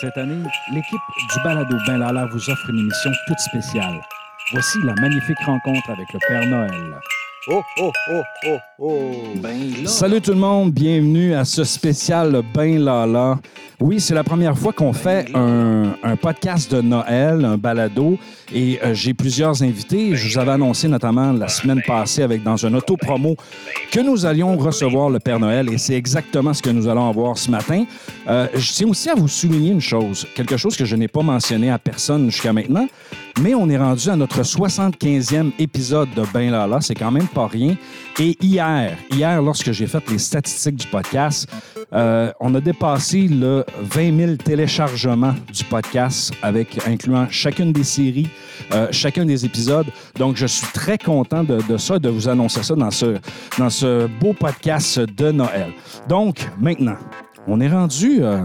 Cette année, l'équipe du Balado Ben Lala vous offre une émission toute spéciale. Voici la magnifique rencontre avec le Père Noël. Oh, oh, oh, oh, oh. Salut tout le monde, bienvenue à ce spécial Ben Lala. Oui, c'est la première fois qu'on fait un, un podcast de Noël, un balado, et euh, j'ai plusieurs invités. Je vous avais annoncé notamment la semaine passée avec dans un auto-promo que nous allions recevoir le Père Noël, et c'est exactement ce que nous allons avoir ce matin. Euh, je tiens aussi à vous souligner une chose, quelque chose que je n'ai pas mentionné à personne jusqu'à maintenant, mais on est rendu à notre 75e épisode de Ben Lala, c'est quand même pas rien. Et hier, hier, lorsque j'ai fait les statistiques du podcast, euh, on a dépassé le 20 000 téléchargements du podcast, avec incluant chacune des séries, euh, chacun des épisodes. Donc, je suis très content de, de ça, de vous annoncer ça dans ce, dans ce beau podcast de Noël. Donc, maintenant, on est rendu euh,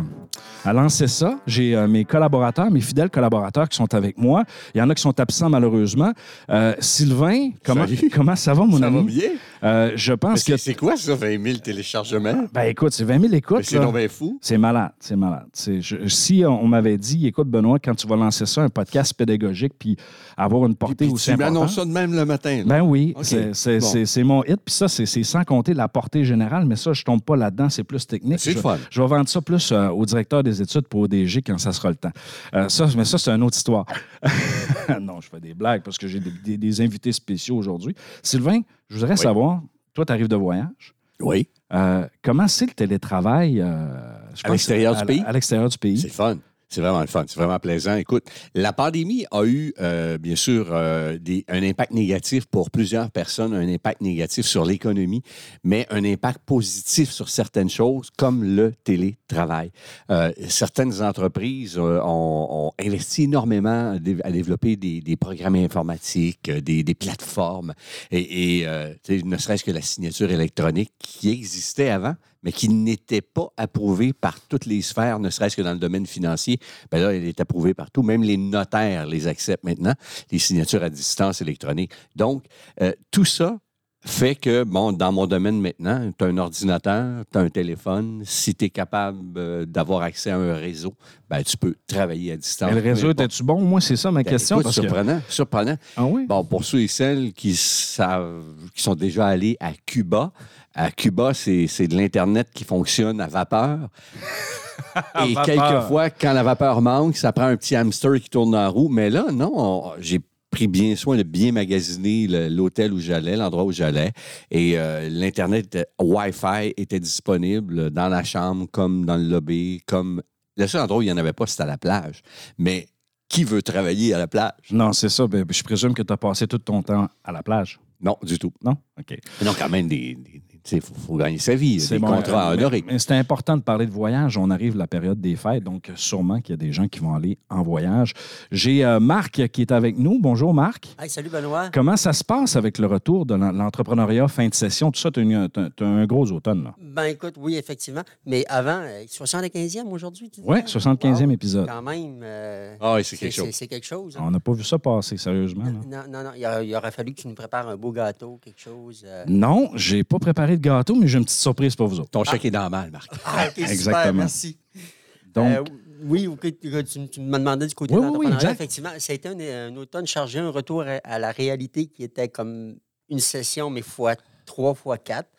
à lancer ça. J'ai euh, mes collaborateurs, mes fidèles collaborateurs qui sont avec moi. Il y en a qui sont absents malheureusement. Euh, Sylvain, comment, Salut. comment ça va, mon Ça ami? va bien? Euh, je pense que. C'est quoi ça, 20 000 téléchargements? Ben écoute, c'est 20 000 Mais écoutes. C'est fou. C'est malade, c'est malade. Je- si on m'avait dit, écoute, Benoît, quand tu vas lancer ça, un podcast pédagogique, puis avoir une portée Puis aussi tu importante. m'annonces ça de même le matin. là. Ben oui, c'est- Bon. mon hit. Puis ça, c'est sans compter la portée générale, mais ça, je tombe pas là-dedans, c'est plus technique. C'est je, fun. je vais vendre ça plus euh, au directeur des études pour ODG quand ça sera le temps. Euh, ça, mais ça, c'est une autre histoire. non, je fais des blagues parce que j'ai des, des- des invités spéciaux aujourd'hui. Sylvain, je voudrais savoir, toi, tu arrives de voyage. Oui. Euh, comment c'est le télétravail euh, je À l'extérieur du pays? À l'extérieur du C'est pays. le fun. C'est vraiment le fun. C'est vraiment plaisant. Écoute, la pandémie a eu, euh, bien sûr, euh, un impact négatif pour plusieurs personnes, un impact négatif sur l'économie, mais un impact positif sur certaines choses, comme le télétravail. Euh, certaines entreprises ont, investi énormément à dé- à développer des, programmes informatiques, des, plateformes, et, ne serait-ce que la signature électronique qui existait avant, mais qui n'était pas approuvée par toutes les sphères, ne serait-ce que dans le domaine financier. Bien là, elle est approuvée partout. Même les notaires les acceptent maintenant, les signatures à distance électroniques. Donc, euh, tout ça fait que, bon, dans mon domaine maintenant, tu as un ordinateur, tu as un téléphone. Si tu es capable euh, d'avoir accès à un réseau, ben, tu peux travailler à distance. Mais le réseau, était-tu bon? Moi, c'est ça ma Ben, question. écoute, parce que... surprenant, surprenant. Ah oui? Bon, pour ceux et celles qui savent, qui sont déjà allés à Cuba, à Cuba, c'est de l'Internet qui fonctionne à vapeur. et vapeur. quelquefois, quand la vapeur manque, ça prend un petit hamster qui tourne en roue. Mais là, non, on- j'ai pris bien soin de bien magasiner l'hôtel où j'allais, l'endroit où j'allais. Et euh, l'Internet était- Wi-Fi était disponible dans la chambre, comme dans le lobby, comme... Le seul endroit où il n'y en avait pas, c'était à la plage. Mais qui veut travailler à la plage? Non, c'est ça. Ben, je présume que tu as passé tout ton temps à la plage. Non, du tout. Non? OK. Mais non, quand même, des, des- sais, faut, faut gagner sa vie. C'est Des bon, contrats à euh, honorer. Mais, mais c'est important de parler de voyage. On arrive à la période des fêtes, donc sûrement qu'il y a des gens qui vont aller en voyage. J'ai euh, Marc qui est avec nous. Bonjour, Marc. Hey, salut Benoît. Comment ça se passe avec le retour de l'en- l'entrepreneuriat fin de session? Tout ça, tu as, un gros automne. là. Ben écoute, oui, effectivement. Mais avant, euh, 75e aujourd'hui, tu? Oui, 75e Wow. épisode. Quand même. euh, Ah oui, c'est quelque chose. C'est quelque chose. hein. On n'a pas vu ça passer, sérieusement. Non, non, non. Il, a- il aurait fallu que tu nous prépares un beau gâteau, quelque chose. euh. Non, j'ai pas préparé de gâteau, mais j'ai une petite surprise pour vous autres. Ton chèque est normal, Marc. Ah, OK, super, Exactement. merci. Donc, Euh, oui, ok, tu, tu- tu me demandais du côté Oui, de oui, exact. Effectivement, ça a été un, un automne chargé, un retour à, à la réalité qui était comme une session, mais fois trois, fois quatre.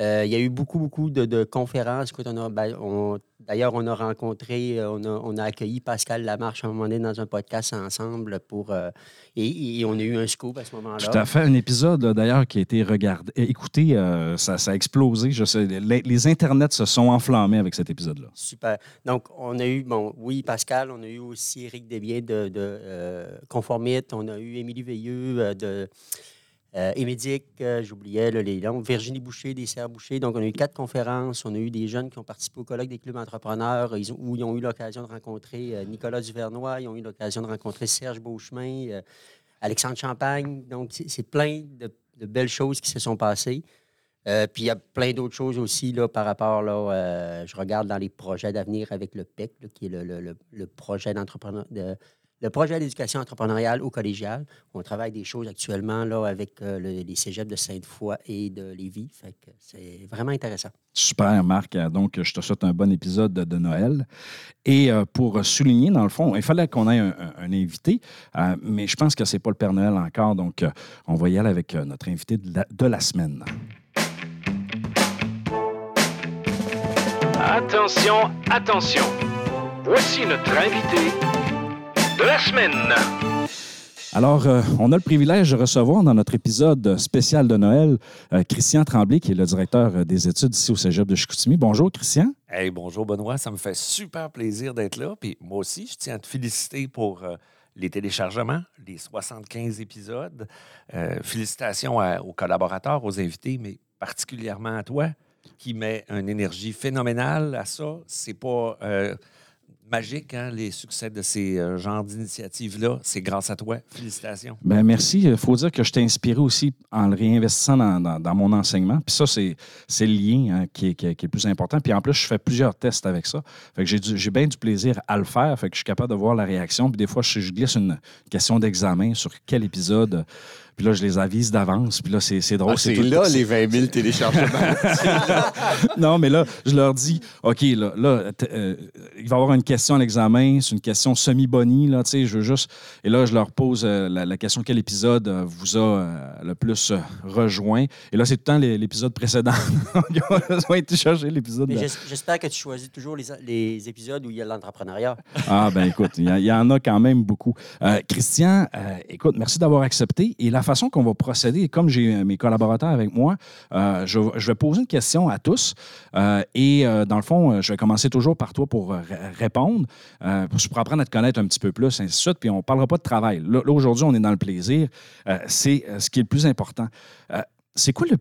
Euh, il y a eu beaucoup, beaucoup de, de conférences. Écoute, on a- ben, on- D'ailleurs, on a rencontré, euh, on a, on a accueilli Pascal Lamarche à un moment donné dans un podcast ensemble pour. euh, et, et on a eu un scoop à ce moment-là. Tout à fait. Un épisode, là, d'ailleurs, qui a été regardé. Écoutez, euh, ça, ça a explosé. Je sais, les, les internets se sont enflammés avec cet épisode-là. Super. Donc, on a eu, bon, oui, Pascal, on a eu aussi Éric Desbiens de, de euh, Conformite, on a eu Émilie Veilleux de euh, Émédic, euh, j'oubliais là, les noms, Virginie Boucher, des Boucher. Donc, on a eu quatre conférences. On a eu des jeunes qui ont participé au colloque des clubs entrepreneurs ils ont- où ils ont eu l'occasion de rencontrer euh, Nicolas Duvernois, ils ont eu l'occasion de rencontrer Serge Beauchemin, euh, Alexandre Champagne. Donc, c'est plein de, belles choses qui se sont passées. Euh, puis il y a plein d'autres choses aussi là, par rapport, là, euh, je regarde dans les projets d'avenir avec le PEC, qui est le, le- le- le projet d'entrepreneur, de, le projet d'éducation entrepreneuriale au collégial. On travaille des choses actuellement là, avec euh, le- les cégeps de Sainte-Foy et de Lévis. Fait que c'est vraiment intéressant. Super, Marc. Donc, je te souhaite un bon épisode de, de Noël. Et euh, pour souligner, dans le fond, il fallait qu'on ait un, invité, euh, mais je pense que c'est pas le Père Noël encore. Donc, euh, on va y aller avec euh, notre invité de la, de la semaine. Attention, attention. Voici notre invité de la semaine. Alors, euh, on a le privilège de recevoir dans notre épisode spécial de Noël euh, Christian Tremblay, qui est le directeur euh, des études ici au Cégep de Chicoutimi. Bonjour, Christian. Hey, bonjour Benoît, ça me fait super plaisir d'être là. Puis moi aussi, je tiens à te féliciter pour euh, les téléchargements, les 75 épisodes. Euh, félicitations à- aux collaborateurs, aux invités, mais particulièrement à toi qui met une énergie phénoménale à ça. C'est pas euh, magique, hein, les succès de ces euh, genres d'initiatives-là. C'est grâce à toi. Félicitations. Ben merci. Il faut dire que je t'ai inspiré aussi en le réinvestissant dans, mon enseignement. Puis ça, c'est, le lien hein, qui, est, qui est- plus important. Puis en plus, je fais plusieurs tests avec ça. Fait que j'ai, bien du plaisir à le faire. Fait que je suis capable de voir la réaction. Puis des fois, je glisse une question d'examen sur quel épisode. Puis là, je les avise d'avance. Puis là, c'est, c'est drôle. Ah, c'est tout- là les 20 000 téléchargements. non, mais là, je leur dis, OK, là, euh, il va y avoir une question à l'examen, c'est une question semi-bonnie, là, tu sais, je veux juste... Et là, je leur pose euh, la, la question quel épisode euh, vous a euh, le plus euh, rejoint? Et là, c'est tout le temps les- l'épisode précédent. Ils ont besoin de chercher l'épisode. Mais de- j'es- j'espère que tu choisis toujours les, les épisodes où il y a l'entrepreneuriat. Ah, ben écoute, il y, en a quand même beaucoup. Euh, Christian, euh, écoute, merci d'avoir accepté. Et la façon qu'on va procéder, comme j'ai euh, mes collaborateurs avec moi, euh, je, vais poser une question à tous. Euh, et dans le fond, je vais commencer toujours par toi pour répondre, pour, apprendre à te connaître un petit peu plus, ainsi de suite. Puis on ne parlera pas de travail. Là, aujourd'hui, on est dans le plaisir. C'est ce qui est le plus important. C'est quoi le.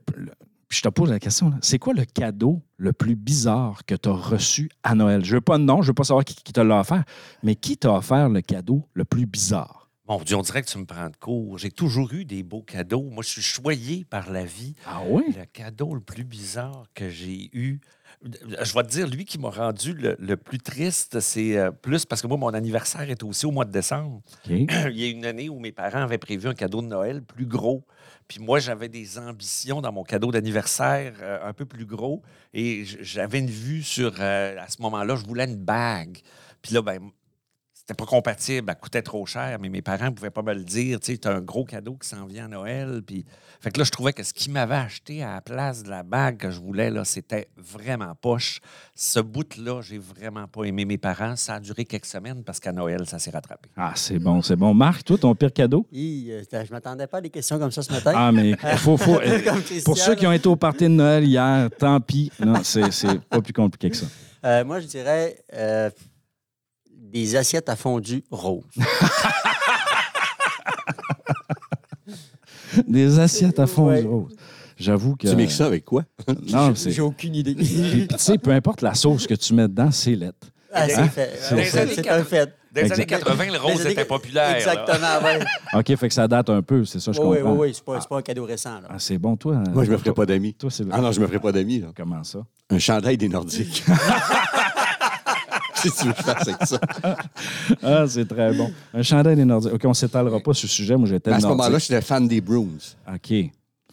je te pose la question, c'est quoi le cadeau le plus bizarre que tu as reçu à Noël? Je veux pas de nom, je veux pas savoir qui, qui te l'a offert, mais qui t'a offert le cadeau le plus bizarre? Dieu, on dirait que tu me prends de court. J'ai toujours eu des beaux cadeaux. Moi, je suis choyé par la vie. Ah oui? Le cadeau le plus bizarre que j'ai eu, je vais te dire, lui qui m'a rendu le, le plus triste, c'est euh, plus parce que moi, mon anniversaire est aussi au mois de décembre. Il y a une année où mes parents avaient prévu un cadeau de Noël plus gros. Puis moi, j'avais des ambitions dans mon cadeau d'anniversaire euh, un peu plus gros. Et j'avais une vue sur, euh, à ce moment-là, je voulais une bague. Puis là, ben, c'était pas compatible, elle coûtait trop cher, mais mes parents ne pouvaient pas me le dire. Tu sais, t'as un gros cadeau qui s'en vient à Noël. Puis... Fait que là, je trouvais que ce qu'ils m'avaient acheté à la place de la bague que je voulais, là, c'était vraiment poche. Ce bout-là, j'ai vraiment pas aimé mes parents. Ça a duré quelques semaines parce qu'à Noël, ça s'est rattrapé. Ah, c'est bon, c'est bon. Marc, toi, ton pire cadeau? Hi, euh, je m'attendais pas à des questions comme ça ce matin. Ah, mais faut, faut, euh, pour ceux qui ont été au party de Noël hier, tant pis. Non, c'est c'est pas plus compliqué que ça. Euh, moi, je dirais euh, des assiettes à fondu rose. Des assiettes à fond Ouais. rose. J'avoue que. tu mixes ça avec quoi? Non, c'est. J'ai aucune idée. Puis, tu sais, peu importe la sauce que tu mets dedans, c'est lettre. Ah, c'est Hein? fait. C'est- Ouais, c'est- un fait. Dans les années 80, le rose était populaire. Exactement, oui. OK, fait que ça date un peu, c'est ça, je Oui, oui, comprends. oui. C'est pas, c'est pas un cadeau récent. Là. Ah, c'est bon, toi. Moi, je me toi- ferais pas d'amis. Toi, c'est Ah non, je me ferais pas d'amis. là. Comment ça? Un chandail des Nordiques. Si tu veux fasse avec ça. Ah, c'est très bon. Un chandail des Nordiques. OK, on s'étalera pas sur ce sujet. Moi, j'étais À ce moment-là, j'étais fan des Bruins. OK.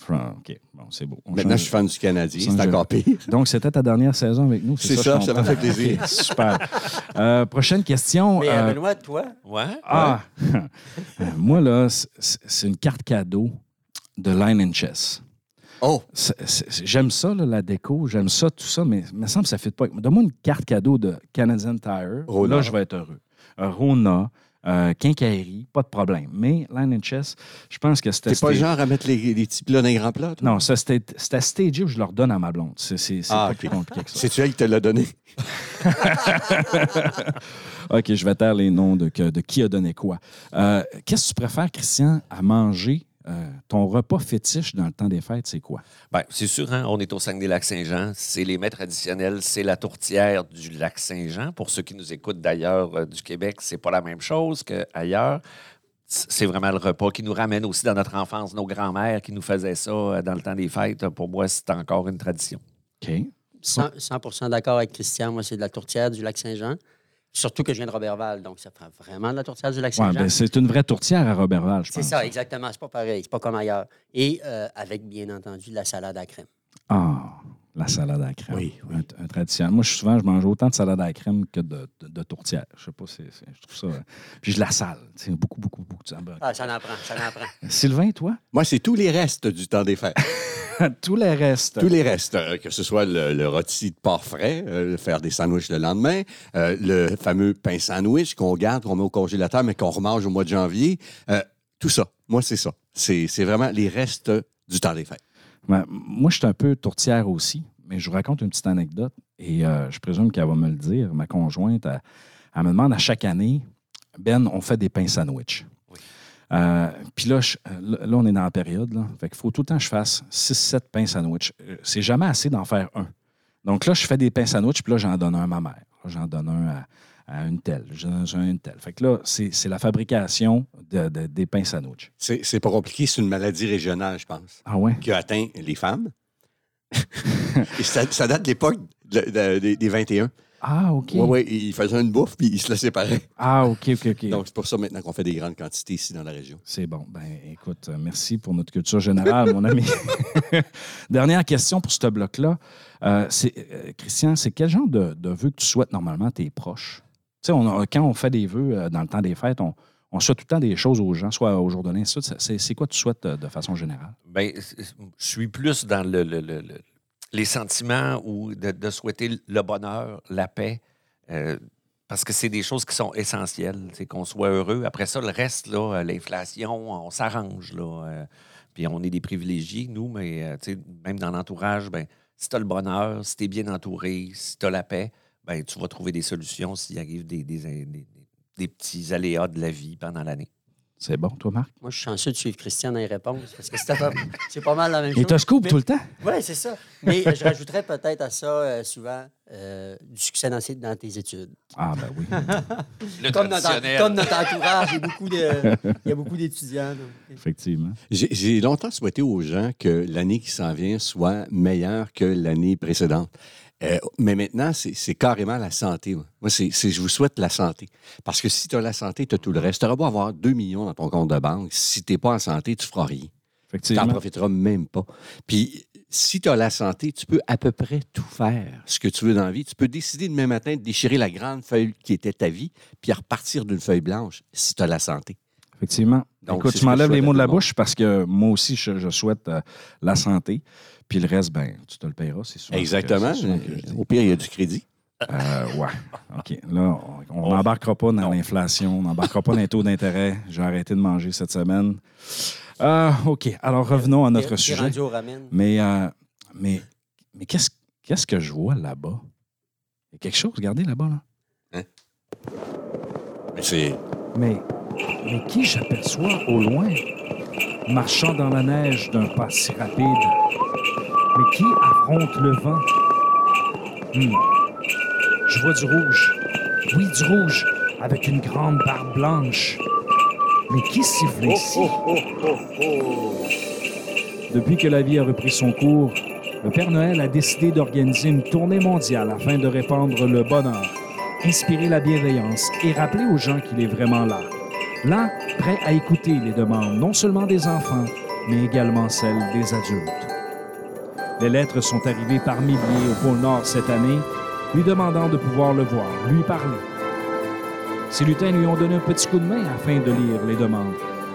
OK. Bon, c'est beau. On Maintenant, change. je suis fan du Canadien. C'est encore pire. Donc, c'était ta dernière saison avec nous. C'est ça, ça m'a fait plaisir. Super. Euh, prochaine question. Mais euh, euh, Benoît, toi, Ouais. ah, moi, là, c'est- c'est une carte cadeau de Line and Chess. Oh, C'est- c'est- J'aime ça, là, la déco, j'aime ça, tout ça, mais il me semble que ça ne fait pas. Donne-moi une carte cadeau de Canadian Tire. Rona. Là, je vais être heureux. Euh, Rona, euh, Quincaillerie, pas de problème. Mais Line and Chess, je pense que c'était. t'es pas genre à mettre les, les petits plats dans les grands plats? toi? Non, ça, c'était stagé où je leur donne à ma blonde. C'est c'est- c'est Ah, pas plus compliqué que ça. C'est-tu elle qui te l'a donné? OK, je vais taire les noms de qui a donné quoi. Euh, Qu'est-ce que tu préfères, Christian, à manger? Euh, ton repas fétiche dans le temps des fêtes, c'est quoi? Ben, c'est sûr, hein, on est au Saguenay-Lac-Saint-Jean. C'est les mets traditionnels, c'est la tourtière du Lac-Saint-Jean. Pour ceux qui nous écoutent d'ailleurs euh, du Québec, c'est pas la même chose qu'ailleurs. C'est vraiment le repas qui nous ramène aussi dans notre enfance. Nos grands-mères qui nous faisaient ça euh, dans le temps des fêtes, pour moi, c'est encore une tradition. OK. 100, 100 d'accord avec Christian. Moi, c'est de la tourtière du lac Saint-Jean. Surtout que je viens de Robertval, donc ça prend vraiment de la tourtière du lac Ouais, Saint-Jean. ben, c'est une vraie tourtière à Robertval, je c'est pense. ça, exactement. C'est pas pareil. C'est pas comme ailleurs. Et euh, avec, bien entendu, de la salade à crème. Ah, la salade à la crème. Oui, oui. Un, un traditionnel. Moi, je, souvent, je mange autant de salade à la crème que de, de, de tourtière. Je sais pas, c'est, c'est- je trouve ça... euh, Puis je la sale. C'est beaucoup, beaucoup, beaucoup. de ça. Ah, ça en prend, ça en prend. Sylvain, toi? Moi, c'est tous les restes du temps des fêtes. Tous les restes. Tous les restes, euh, que ce soit le, le rôti de porc frais, euh, faire des sandwichs le lendemain, euh, le fameux pain sandwich qu'on garde, qu'on met au congélateur, mais qu'on remange au mois de janvier. euh, tout ça. Moi, c'est ça. C'est c'est vraiment les restes du temps des fêtes. Ouais, moi, je suis un peu tourtière aussi, mais je vous raconte une petite anecdote et euh, je présume qu'elle va me le dire. Ma conjointe, elle, elle me demande à chaque année, Ben, on fait des pains sandwich. Euh, Puis là, je- là, on est dans la période. Là. Fait qu'il faut tout le temps que je fasse 6-7 pains sandwich. Euh, C'est jamais assez d'en faire un. Donc là, je fais des pains sandwich, puis là, j'en donne un à ma mère. J'en donne un à, à une telle. J'en à une telle. Fait que là, c'est la fabrication de- de- des pains sandwich. C'est c'est pas compliqué, c'est une maladie régionale, je pense, Ah ouais? qui a atteint les femmes. Et ça, ça date de l'époque de- de- des, des 21. Ah, OK. Oui, oui, ils faisaient une bouffe, puis ils se laissaient pareil. Ah, OK, OK, OK. Donc, c'est pour ça maintenant qu'on fait des grandes quantités ici dans la région. C'est bon. Ben, écoute, euh, merci pour notre culture générale, mon ami. Dernière question pour ce bloc-là. Euh, euh, Christian, c'est quel genre de, de vœux que tu souhaites normalement à tes proches? Quand on fait des vœux euh, dans le temps des fêtes, on, souhaite tout le temps des choses aux gens, soit au jour de c'est, quoi tu souhaites euh, de façon générale? C'est- je suis plus dans le, le- le- le- les sentiments ou de, souhaiter le bonheur, la paix, euh, parce que c'est des choses qui sont essentielles. C'est qu'on soit heureux. Après ça, le reste, l'inflation, on s'arrange. Puis on est des privilégiés, nous, mais même dans l'entourage, ben, si tu as le bonheur, si tu es bien entouré, si tu as la paix, ben, tu vas trouver des solutions s'il arrive des, des- des- des petits aléas de la vie pendant l'année. C'est bon, toi, Marc? Moi, je suis chanceux de suivre Christian dans les réponses parce que c'était pas- c'est pas mal la même Il chose. te scoop tout le temps? Oui, c'est ça. Mais je rajouterais peut-être à ça euh, souvent euh, du succès dans, tes- dans tes études. Ah, ben oui. Le Comme notre, comme notre entourage, il y a beaucoup de- il y a beaucoup d'étudiants. Effectivement. J'ai j'ai longtemps souhaité aux gens que l'année qui s'en vient soit meilleure que l'année précédente. Euh, mais maintenant, c'est carrément la santé. Moi, Moi, c'est je vous souhaite la santé. Parce que si tu as la santé, tu as tout le reste. Tu auras beau avoir 2 millions dans ton compte de banque. Si tu n'es pas en santé, tu ne feras rien. Tu n'en profiteras même pas. Puis, si tu as la santé, tu peux à peu près tout faire ce que tu veux dans la vie. Tu peux décider demain matin de déchirer la grande feuille qui était ta vie, puis repartir d'une feuille blanche si tu as la santé. Effectivement. Donc, Écoute, tu m'enlèves les mots de la bouche parce que moi aussi, je, je souhaite euh, la santé. Puis le reste, ben, tu te le payeras, c'est sûr. Exactement. Que dis. Au pire, il y a du crédit. Euh, ouais. OK. Là, on n'embarquera pas dans l'inflation, on n'embarquera pas dans les taux d'intérêt. J'ai arrêté de manger cette semaine. Euh, OK. Alors, revenons à notre sujet. Mais, euh, mais, mais qu'est-ce, qu'est-ce que je vois là-bas? Il y a quelque chose, regardez là-bas, là. Mais c'est. Mais, mais qui j'aperçois au loin, marchant dans la neige d'un pas si rapide? Mais qui affronte le vent? Hmm. Je vois du rouge. Oui, du rouge, avec une grande barbe blanche. Mais qui siffle ici? Depuis que la vie a repris son cours, le Père Noël a décidé d'organiser une tournée mondiale afin de répandre le bonheur, inspirer la bienveillance et rappeler aux gens qu'il est vraiment là. Là, prêt à écouter les demandes non seulement des enfants, mais également celles des adultes. Les lettres sont arrivées par milliers au pôle Nord cette année, lui demandant de pouvoir le voir, lui parler. Ces lutins lui ont donné un petit coup de main afin de lire les demandes,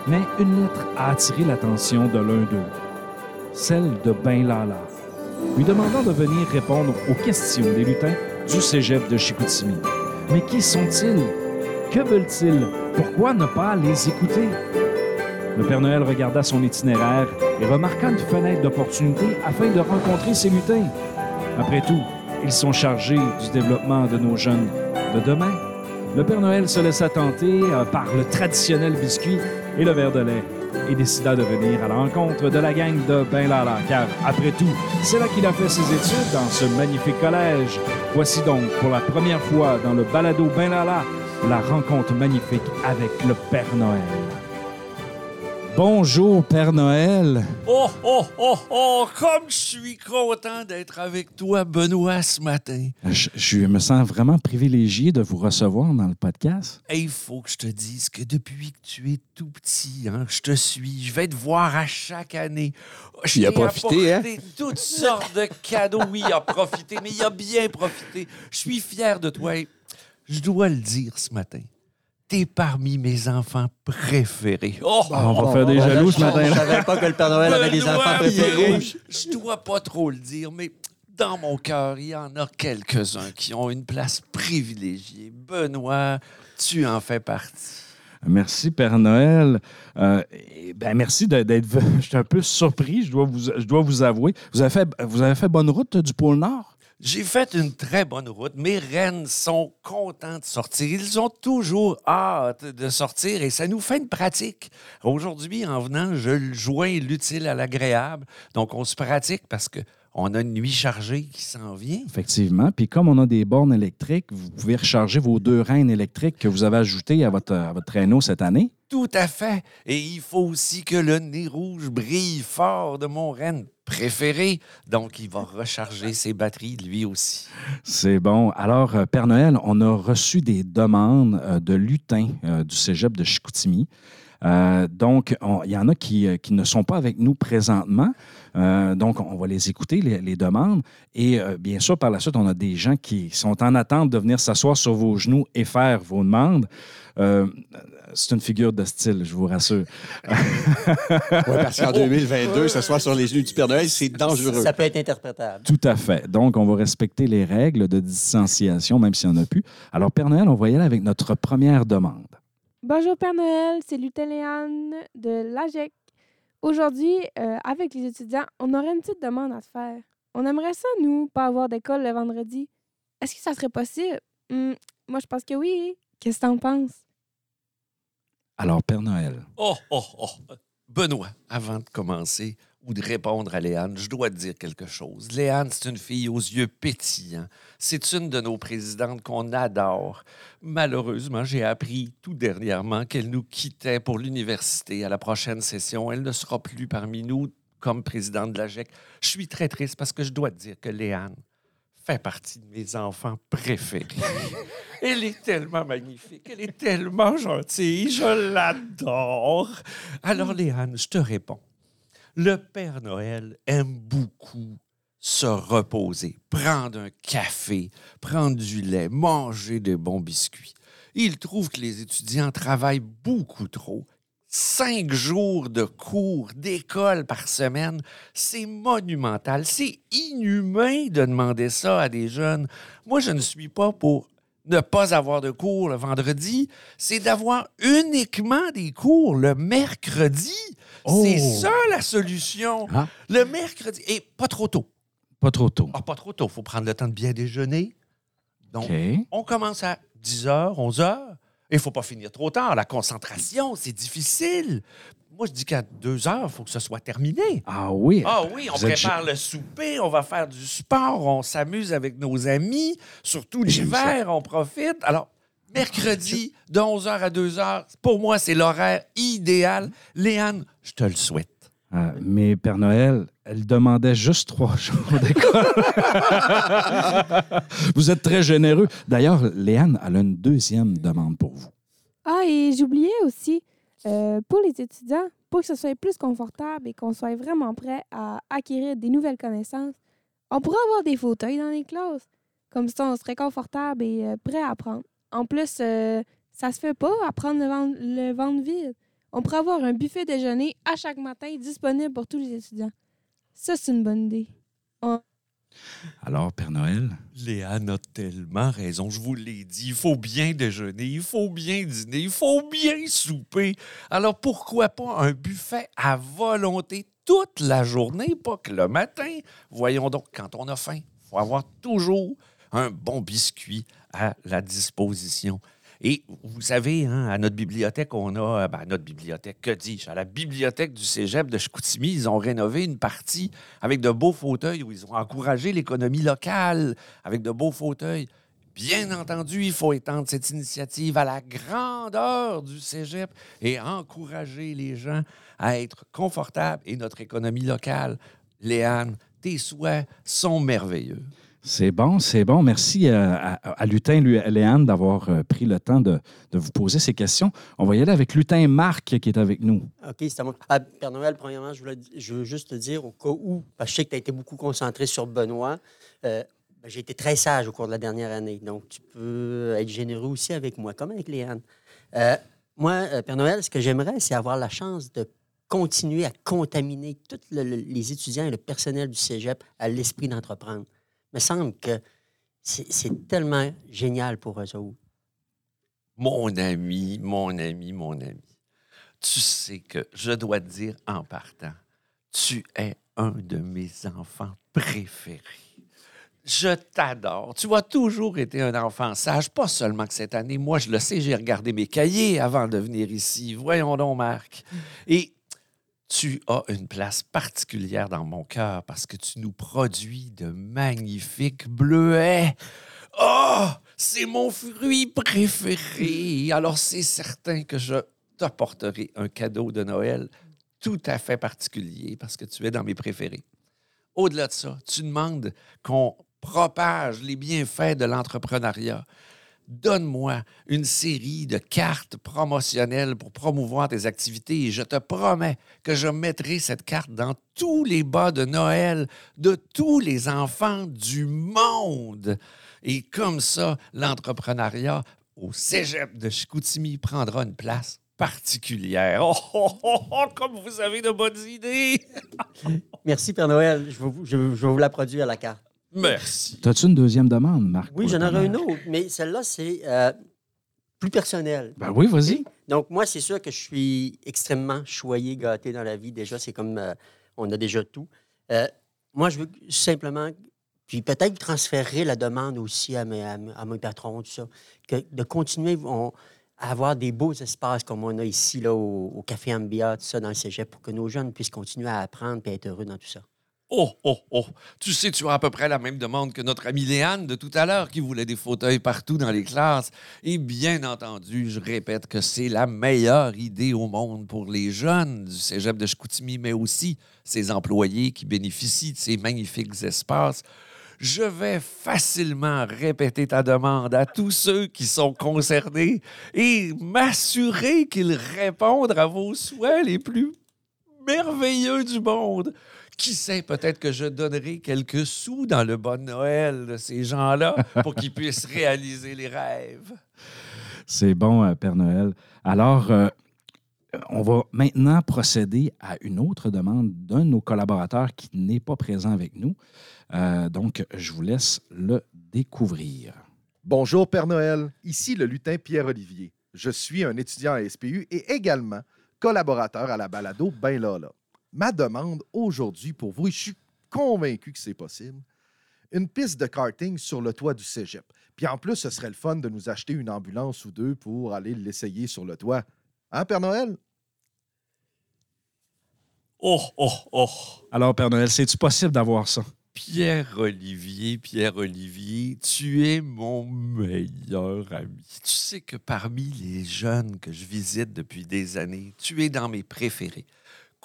mais une lettre a attiré l'attention de l'un d'eux, celle de Ben Lala, lui demandant de venir répondre aux questions des lutins du cégep de Chicoutimi. Mais qui sont-ils? Que veulent-ils? Pourquoi ne pas les écouter? Le Père Noël regarda son itinéraire et remarqua une fenêtre d'opportunité afin de rencontrer ces lutins. Après tout, ils sont chargés du développement de nos jeunes de demain. Le Père Noël se laissa tenter euh, par le traditionnel biscuit et le verre de lait et décida de venir à la rencontre de la gang de Ben Lala, car après tout, c'est là qu'il a fait ses études dans ce magnifique collège. Voici donc pour la première fois dans le balado Ben Lala la rencontre magnifique avec le Père Noël. Bonjour, Père Noël. Oh, oh, oh, oh, comme je suis content d'être avec toi, Benoît, ce matin. Je, je me sens vraiment privilégié de vous recevoir dans le podcast. Et il faut que je te dise que depuis que tu es tout petit, hein, je te suis, je vais te voir à chaque année. Je Il a profité, hein? apporté toutes sortes de cadeaux. Oui, il a profité, mais il a bien profité. Je suis fier de toi. Et je dois le dire ce matin. T'es parmi mes enfants préférés. Oh! on va faire des jaloux ce je- matin. Je savais pas que le Père Noël avait des enfants préférés. Je dois pas trop le dire, mais dans mon cœur, il y en a quelques-uns qui ont une place privilégiée. Benoît, tu en fais partie. Merci, Père Noël. Euh, et ben, merci d'être venu. Je suis un peu surpris, je dois vous, je dois vous avouer. Vous avez, fait, vous avez fait bonne route du pôle Nord? J'ai fait une très bonne route. Mes rennes sont contents de sortir. Ils ont toujours hâte de sortir et ça nous fait une pratique. Aujourd'hui, en venant, je joins l'utile à l'agréable. Donc, on se pratique parce que on a une nuit chargée qui s'en vient. Effectivement. Puis comme on a des bornes électriques, vous pouvez recharger vos deux reines électriques que vous avez ajoutées à votre, à votre traîneau cette année. Tout à fait. Et il faut aussi que le nez rouge brille fort de mon renne préféré. Donc, il va recharger ses batteries lui aussi. C'est bon. Alors, euh, Père Noël, on a reçu des demandes euh, de lutins euh, du cégep de Chicoutimi. Euh, donc, on- il y en a qui, euh, qui ne sont pas avec nous présentement. Euh, donc, on va les écouter, les, les demandes. Et euh, bien sûr, par la suite, on a des gens qui sont en attente de venir s'asseoir sur vos genoux et faire vos demandes. Euh, c'est une figure de style, je vous rassure. Ouais, parce qu'en 2022, s'asseoir sur les genoux du Père Noël, c'est dangereux. Ça peut être interprétable. Tout à fait. Donc, on va respecter les règles de distanciation, même s'il n'y en a plus. Alors, Père Noël, on va y aller avec notre première demande. Bonjour Père Noël, c'est Lutéléane de l'AGEC. Aujourd'hui, euh, avec les étudiants, on aurait une petite demande à te faire. On aimerait ça, nous, pas avoir d'école le vendredi. Est-ce que ça serait possible? Hmm, moi, je pense que oui. Qu'est-ce que t'en penses? Alors, Père Noël, Oh, oh, oh. Benoît, avant de commencer ou de répondre à Léane, je dois te dire quelque chose. Léane, c'est une fille aux yeux pétillants. C'est une de nos présidentes qu'on adore. Malheureusement, j'ai appris tout dernièrement qu'elle nous quittait pour l'université à la prochaine session. Elle ne sera plus parmi nous comme présidente de la GEC. Je suis très triste parce que je dois te dire que Léane fait partie de mes enfants préférés. Elle est tellement magnifique, elle est tellement gentille, je l'adore. Alors, Léane, je te réponds. Le Père Noël aime beaucoup se reposer, prendre un café, prendre du lait, manger de bons biscuits. Il trouve que les étudiants travaillent beaucoup trop. Cinq jours de cours, d'école par semaine, c'est monumental. C'est inhumain de demander ça à des jeunes. Moi, je ne suis pas pour ne pas avoir de cours le vendredi, c'est d'avoir uniquement des cours le mercredi. C'est Oh! ça la solution. Ah. Le mercredi. Et pas trop tôt. pas trop tôt. Ah, pas trop tôt. Il faut prendre le temps de bien déjeuner. Donc, on commence à 10h, 11h. Il ne faut pas finir trop tard. La concentration, c'est difficile. Moi, je dis qu'à 2 heures, il faut que ce soit terminé. Ah oui. Ah oui, on Vous êtes prépare le souper, on va faire du sport, on s'amuse avec nos amis, surtout J'aime l'hiver, on profite. Alors, mercredi, de 11h à 2h, pour moi, c'est l'horaire idéal. Léane, je te le souhaite. Ah, mais Père Noël, elle demandait juste trois jours d'école. vous êtes très généreux. D'ailleurs, Léane, elle a une deuxième demande pour vous. Ah, et j'oubliais aussi, euh, pour les étudiants, pour que ce soit plus confortable et qu'on soit vraiment prêt à acquérir des nouvelles connaissances, on pourrait avoir des fauteuils dans les classes. Comme ça, on serait confortable et euh, prêt à apprendre. En plus, euh, ça se fait pas apprendre le ventre, le ventre vide. On pourrait avoir un buffet déjeuner à chaque matin disponible pour tous les étudiants. Ça, c'est une bonne idée. Alors, Père Noël, Léane a tellement raison, je vous l'ai dit. Il faut bien déjeuner, il faut bien dîner, il faut bien souper. Alors pourquoi pas un buffet à volonté toute la journée, pas que le matin? Voyons donc, quand on a faim, il faut avoir toujours un bon biscuit à la disposition. Et vous savez, hein, à notre bibliothèque, on a, ben, à notre bibliothèque, que dis-je, à la bibliothèque du cégep de Chicoutimi, ils ont rénové une partie avec de beaux fauteuils où ils ont encouragé l'économie locale avec de beaux fauteuils. Bien entendu, il faut étendre cette initiative à la grandeur du cégep et encourager les gens à être confortables et notre économie locale. Léane, tes souhaits sont merveilleux. C'est bon, c'est bon. Merci euh, à, à Lutin Lu- Léane d'avoir euh, pris le temps de, vous poser ces questions. On va y aller avec Lutin Marc qui est avec nous. OK, c'est à moi. Ah, Père Noël, premièrement, je, veux juste te dire, au cas où, parce que je sais que tu as été beaucoup concentré sur Benoît, euh, ben, j'ai été très sage au cours de la dernière année. Donc, tu peux être généreux aussi avec moi, comme avec Léane. Moi, Père Noël, ce que j'aimerais, c'est avoir la chance de continuer à contaminer tous le- le- les étudiants et le personnel du cégep à l'esprit d'entreprendre. Me semble que c'est c'est tellement génial pour eux autres. Mon ami, mon ami, mon ami, tu sais que je dois te dire en partant, tu es un de mes enfants préférés. Je t'adore. Tu as toujours été un enfant sage, pas seulement que cette année. Moi, je le sais, j'ai regardé mes cahiers avant de venir ici. Voyons donc, Marc. Et tu as une place particulière dans mon cœur parce que tu nous produis de magnifiques bleuets. Oh, c'est mon fruit préféré. Alors, c'est certain que je t'apporterai un cadeau de Noël tout à fait particulier parce que tu es dans mes préférés. Au-delà de ça, tu demandes qu'on propage les bienfaits de l'entrepreneuriat. Donne-moi une série de cartes promotionnelles pour promouvoir tes activités et je te promets que je mettrai cette carte dans tous les bas de Noël de tous les enfants du monde. Et comme ça, l'entrepreneuriat au cégep de Chicoutimi prendra une place particulière. Oh, oh, oh, oh, comme vous avez de bonnes idées! Merci, Père Noël. Je vais, vous- je vous la produire la carte. Merci. As-tu une deuxième demande, Marc? Oui, j'en ta aurai une autre, mais celle-là, c'est euh, plus personnel. Ben oui, vas-y. Donc, moi, c'est sûr que je suis extrêmement choyé, gâté dans la vie. Déjà, c'est comme euh, on a déjà tout. Euh, moi, je veux simplement, puis peut-être transférer la demande aussi à mes, à mes- à mes patrons, tout ça, que de continuer on- à avoir des beaux espaces comme on a ici, là, au, au Café Ambia, tout ça, dans le cégep, pour que nos jeunes puissent continuer à apprendre et être heureux dans tout ça. Oh, oh, oh. Tu sais, tu as à peu près la même demande que notre amie Léane de tout à l'heure qui voulait des fauteuils partout dans les classes. Et bien entendu, je répète que c'est la meilleure idée au monde pour les jeunes du cégep de Chicoutimi, mais aussi ses employés qui bénéficient de ces magnifiques espaces. Je vais facilement répéter ta demande à tous ceux qui sont concernés et m'assurer qu'ils répondent à vos souhaits les plus merveilleux du monde. Qui sait, peut-être que je donnerai quelques sous dans le bon Noël de ces gens-là pour qu'ils puissent réaliser les rêves. C'est bon, euh, Père Noël. Alors, euh, on va maintenant procéder à une autre demande d'un de nos collaborateurs qui n'est pas présent avec nous. Euh, donc, je vous laisse le découvrir. Bonjour Père Noël, ici le lutin Pierre-Olivier. Je suis un étudiant à SPU et également collaborateur à la balado Ben Lala. Ma demande aujourd'hui pour vous, et je suis convaincu que c'est possible, une piste de karting sur le toit du cégep. Puis en plus, ce serait le fun de nous acheter une ambulance ou deux pour aller l'essayer sur le toit. Hein, Père Noël? Oh, oh, oh. Alors, Père Noël, c'est-tu possible d'avoir ça? Pierre-Olivier, Pierre-Olivier, tu es mon meilleur ami. Tu sais que parmi les jeunes que je visite depuis des années, tu es dans mes préférés.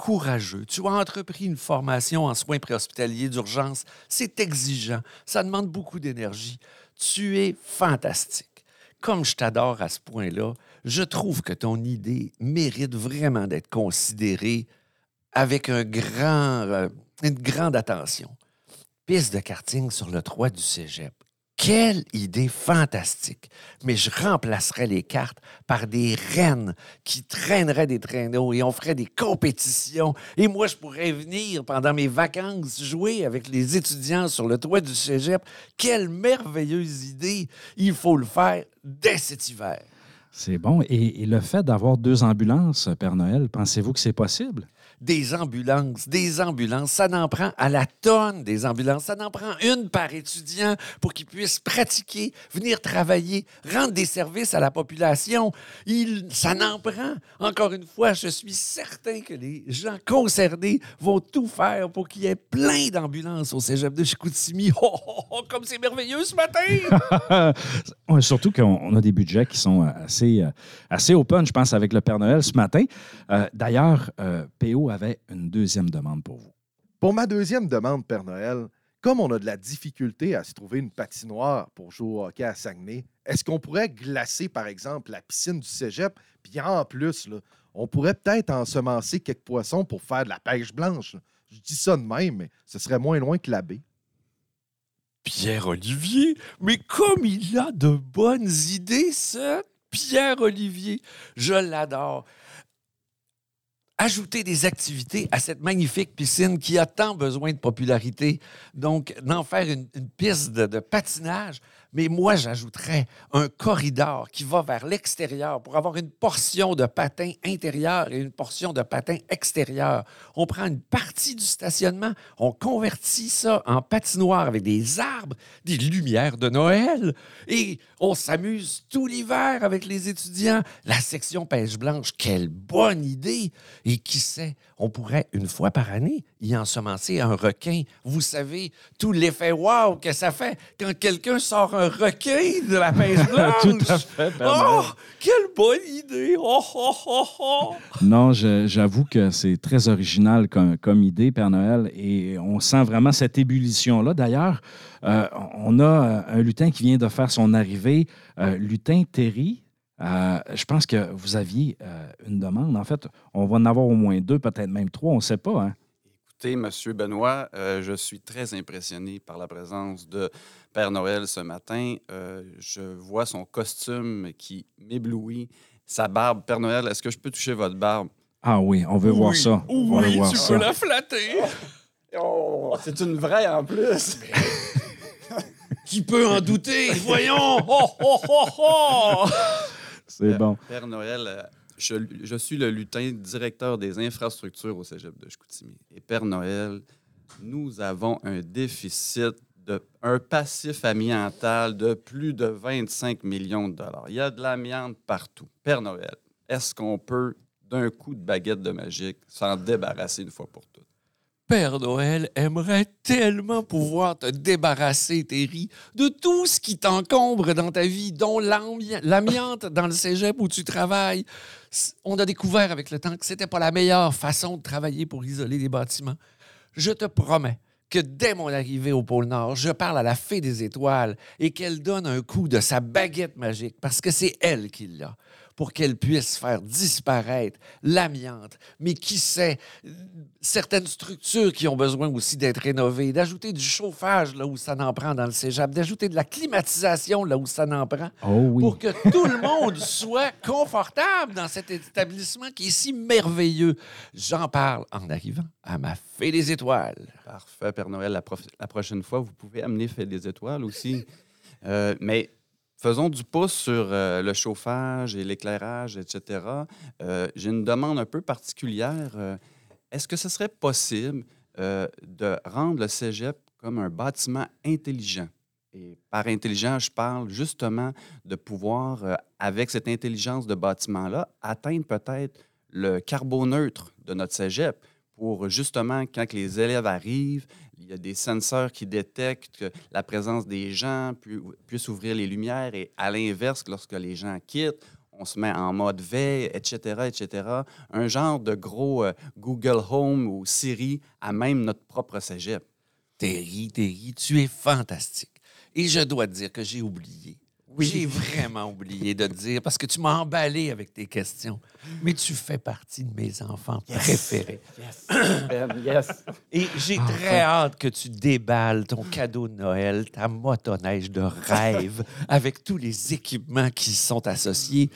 Courageux, tu as entrepris une formation en soins préhospitaliers d'urgence. C'est exigeant, ça demande beaucoup d'énergie. Tu es fantastique. Comme je t'adore à ce point-là, je trouve que ton idée mérite vraiment d'être considérée avec un grand, euh, une grande attention piste de karting sur le toit du cégep. Quelle idée fantastique! Mais je remplacerais les cartes par des rennes qui traîneraient des traîneaux et on ferait des compétitions. Et moi, je pourrais venir pendant mes vacances jouer avec les étudiants sur le toit du cégep. Quelle merveilleuse idée! Il faut le faire dès cet hiver. C'est bon. Et, et le fait d'avoir deux ambulances, Père Noël, pensez-vous que c'est possible? Des ambulances, des ambulances. Ça n'en prend à la tonne des ambulances. Ça n'en prend une par étudiant pour qu'ils puissent pratiquer, venir travailler, rendre des services à la population. Il, ça n'en prend. Encore une fois, je suis certain que les gens concernés vont tout faire pour qu'il y ait plein d'ambulances au cégep de Chicoutimi. Oh, oh, oh, comme c'est merveilleux ce matin! Surtout qu'on on a des budgets qui sont euh, assez, euh, assez open, je pense, avec le Père Noël ce matin. Euh, D'ailleurs, euh, PO avait une deuxième demande pour vous. Pour ma deuxième demande, Père Noël, comme on a de la difficulté à se trouver une patinoire pour jouer au hockey à Saguenay, est-ce qu'on pourrait glacer, par exemple, la piscine du cégep? Puis en plus, là, on pourrait peut-être ensemencer quelques poissons pour faire de la pêche blanche. là. Je dis ça de même, mais ce serait moins loin que la baie. Pierre-Olivier, mais comme il a de bonnes idées, ce Pierre-Olivier, je l'adore. Ajouter des activités à cette magnifique piscine qui a tant besoin de popularité. Donc, d'en faire une, piste de patinage. Mais moi, j'ajouterais un corridor qui va vers l'extérieur pour avoir une portion de patin intérieur et une portion de patin extérieur. On prend une partie du stationnement, on convertit ça en patinoire avec des arbres, des lumières de Noël et on s'amuse tout l'hiver avec les étudiants. La section pêche blanche, quelle bonne idée! Et qui sait, on pourrait une fois par année y ensemencer un requin. Vous savez, tout l'effet wow que ça fait quand quelqu'un sort un requin de la pêche blanche. Tout à fait, Père Oh, quelle bonne idée! Oh, oh, oh. Non, j'avoue que c'est très original comme, comme idée, Père Noël, et on sent vraiment cette ébullition-là. D'ailleurs, euh, on a un lutin qui vient de faire son arrivée, euh, lutin Terry. Euh, je pense que vous aviez euh, une demande. En fait, on va en avoir au moins deux, peut-être même trois, on ne sait pas. Hein? Écoutez, Monsieur Benoît, euh, je suis très impressionné par la présence de Père Noël ce matin. Euh, je vois son costume qui m'éblouit, sa barbe. Père Noël, est-ce que je peux toucher votre barbe? Ah oui, on veut voir Oui, ça. on veut Oui, voir tu ça. peux la flatter. Oh, c'est une vraie en plus! Qui peut en douter? Voyons! Oh, oh, oh, oh! C'est bon. Père Noël, euh, je, je suis le lutin directeur des infrastructures au cégep de Chicoutimi. Et Père Noël, nous avons un déficit, de, un passif amiantal de plus de 25 millions de dollars. Il y a de l'amiante partout. Père Noël, est-ce qu'on peut, d'un coup de baguette de magique, s'en débarrasser une fois pour toutes? Père Noël aimerait tellement pouvoir te débarrasser, Terry, de tout ce qui t'encombre dans ta vie, dont l'amiante dans le cégep où tu travailles. On a découvert avec le temps que c'était pas la meilleure façon de travailler pour isoler les bâtiments. Je te promets que dès mon arrivée au pôle Nord, je parle à la fée des étoiles et qu'elle donne un coup de sa baguette magique, parce que c'est elle qui l'a, pour qu'elle puisse faire disparaître l'amiante. Mais qui sait, certaines structures qui ont besoin aussi d'être rénovées, d'ajouter du chauffage là où ça n'en prend dans le cégep, d'ajouter de la climatisation là où ça n'en prend, Oh oui. pour que tout le monde soit confortable dans cet établissement qui est si merveilleux. J'en parle en arrivant à ma fée des étoiles. Parfait, Père Noël. La, prof- la prochaine fois, vous pouvez amener Fête des étoiles aussi. Euh, mais faisons du pouce sur euh, le chauffage et l'éclairage, etc. Euh, J'ai une demande un peu particulière. Euh, Est-ce que ce serait possible de rendre le cégep comme un bâtiment intelligent? Et par intelligent, je parle justement de pouvoir, avec cette intelligence de bâtiment-là, atteindre peut-être le carboneutre de notre cégep pour justement, quand les élèves arrivent, y a des senseurs qui détectent la présence des gens, pu- puissent ouvrir les lumières et à l'inverse, lorsque les gens quittent, on se met en mode veille, etc., etc. Un genre de gros euh, Google Home ou Siri à même notre propre cégep. Terry, Terry, tu es fantastique. Et je dois te dire que j'ai oublié. J'ai vraiment oublié de te dire parce que tu m'as emballé avec tes questions. Mais tu fais partie de mes enfants préférés. yes. Et j'ai très hâte que tu déballes ton cadeau de Noël, ta motoneige de rêve, avec tous les équipements qui y sont associés.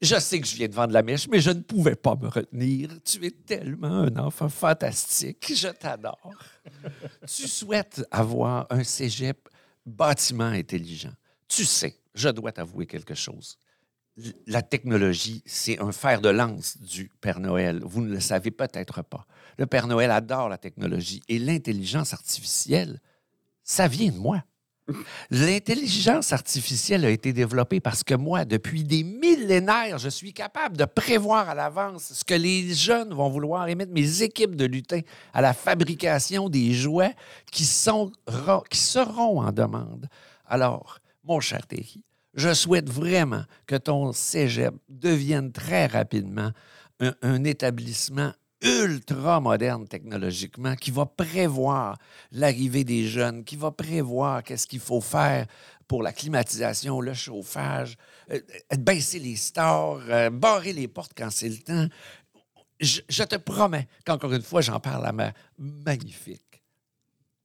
Je sais que je viens de vendre la mèche, mais je ne pouvais pas me retenir. Tu es tellement un enfant fantastique. Je t'adore. tu souhaites avoir un cégep bâtiment intelligent. Tu sais, je dois t'avouer quelque chose. la technologie, c'est un fer de lance du Père Noël. Vous ne le savez peut-être pas. Le Père Noël adore la technologie et l'intelligence artificielle, ça vient de moi. L'intelligence artificielle a été développée parce que moi, depuis des millénaires, je suis capable de prévoir à l'avance ce que les jeunes vont vouloir et mettre mes équipes de lutins à la fabrication des jouets qui, sont, qui seront en demande. Alors, mon cher Terry, je souhaite vraiment que ton cégep devienne très rapidement un, établissement ultra moderne technologiquement, qui va prévoir l'arrivée des jeunes, qui va prévoir qu'est-ce qu'il faut faire pour la climatisation, le chauffage, euh, euh, baisser les stores, euh, barrer les portes quand c'est le temps. Je, je te promets qu'encore une fois, j'en parle à ma magnifique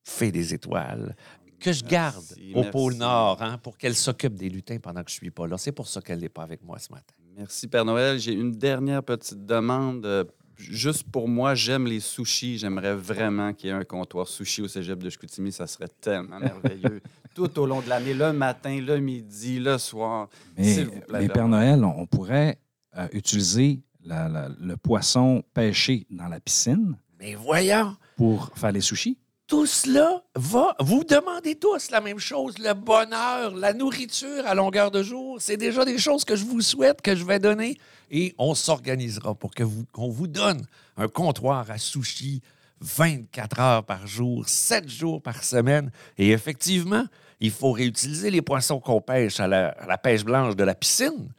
fée des étoiles, que je garde Merci, au merci. pôle Nord hein, pour qu'elle s'occupe des lutins pendant que je suis pas là. C'est pour ça qu'elle n'est pas avec moi ce matin. Merci, Père Noël. J'ai une dernière petite demande. euh, Juste pour moi, j'aime les sushis. J'aimerais vraiment qu'il y ait un comptoir sushi au cégep de Chicoutimi. Ça serait tellement merveilleux. Tout au long de l'année, le matin, le midi, le soir. Mais, S'il vous plaît, mais Père Noël, on, on pourrait euh, utiliser la- la- le poisson pêché dans la piscine Mais voyons, pour faire les sushis. Tout cela va. Vous demandez tous la même chose, le bonheur, la nourriture à longueur de jour. C'est déjà des choses que je vous souhaite, que je vais donner. Et on s'organisera pour que vous, qu'on vous donne un comptoir à sushi 24 heures par jour, 7 jours par semaine. Et effectivement, il faut réutiliser les poissons qu'on pêche à la, à la pêche blanche de la piscine.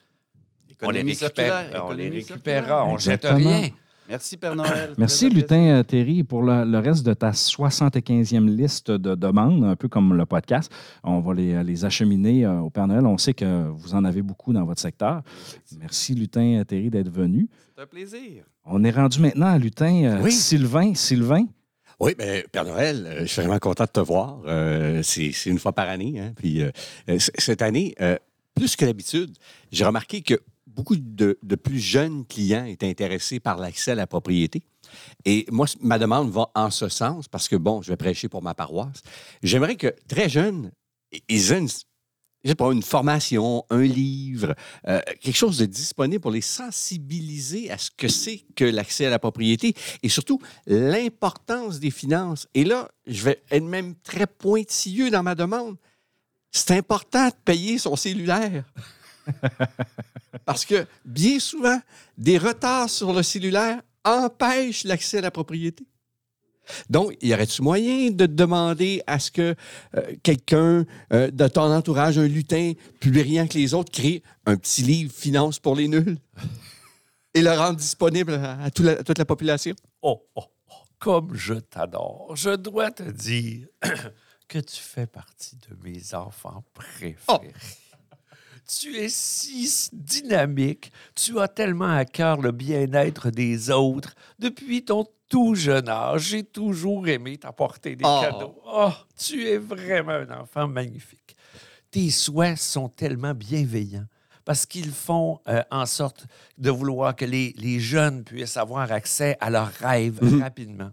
On les récupère, on les récupérera, on jette rien. Merci, Père Noël. Merci, Lutin euh, Terry, pour le, le reste de ta 75e liste de demandes, un peu comme le podcast. On va les, les acheminer euh, au Père Noël. On sait que vous en avez beaucoup dans votre secteur. Merci, Lutin Terry, d'être venu. C'est un plaisir. On est rendu maintenant à Lutin euh, Oui. Sylvain. Sylvain, Oui, bien, Père Noël, euh, je suis vraiment content de te voir. Euh, c'est une fois par année. hein. Puis euh, euh, cette année, euh, plus que d'habitude, j'ai remarqué que beaucoup de, plus jeunes clients étaient intéressés par l'accès à la propriété. Et moi, ma demande va en ce sens parce que, bon, je vais prêcher pour ma paroisse. J'aimerais que très jeunes, ils aient une, je sais pas, une formation, un livre, euh, quelque chose de disponible pour les sensibiliser à ce que c'est que l'accès à la propriété et surtout l'importance des finances. Et là, je vais être même très pointilleux dans ma demande. C'est important de payer son cellulaire. Parce que bien souvent, des retards sur le cellulaire empêchent l'accès à la propriété. Donc, y aurait-tu moyen de demander à ce que euh, quelqu'un euh, de ton entourage, un lutin plus brillant que les autres, crée un petit livre Finances pour les nuls? Et le rendre disponible à, à tout la- à toute la population? Oh, oh, oh, comme je t'adore. Je dois te dire que tu fais partie de mes enfants préférés. Oh. Tu es si dynamique. Tu as tellement à cœur le bien-être des autres. Depuis ton tout jeune âge, j'ai toujours aimé t'apporter des Oh. cadeaux. Oh, tu es vraiment un enfant magnifique. Tes souhaits sont tellement bienveillants parce qu'ils font euh, en sorte de vouloir que les, les jeunes puissent avoir accès à leurs rêves rapidement.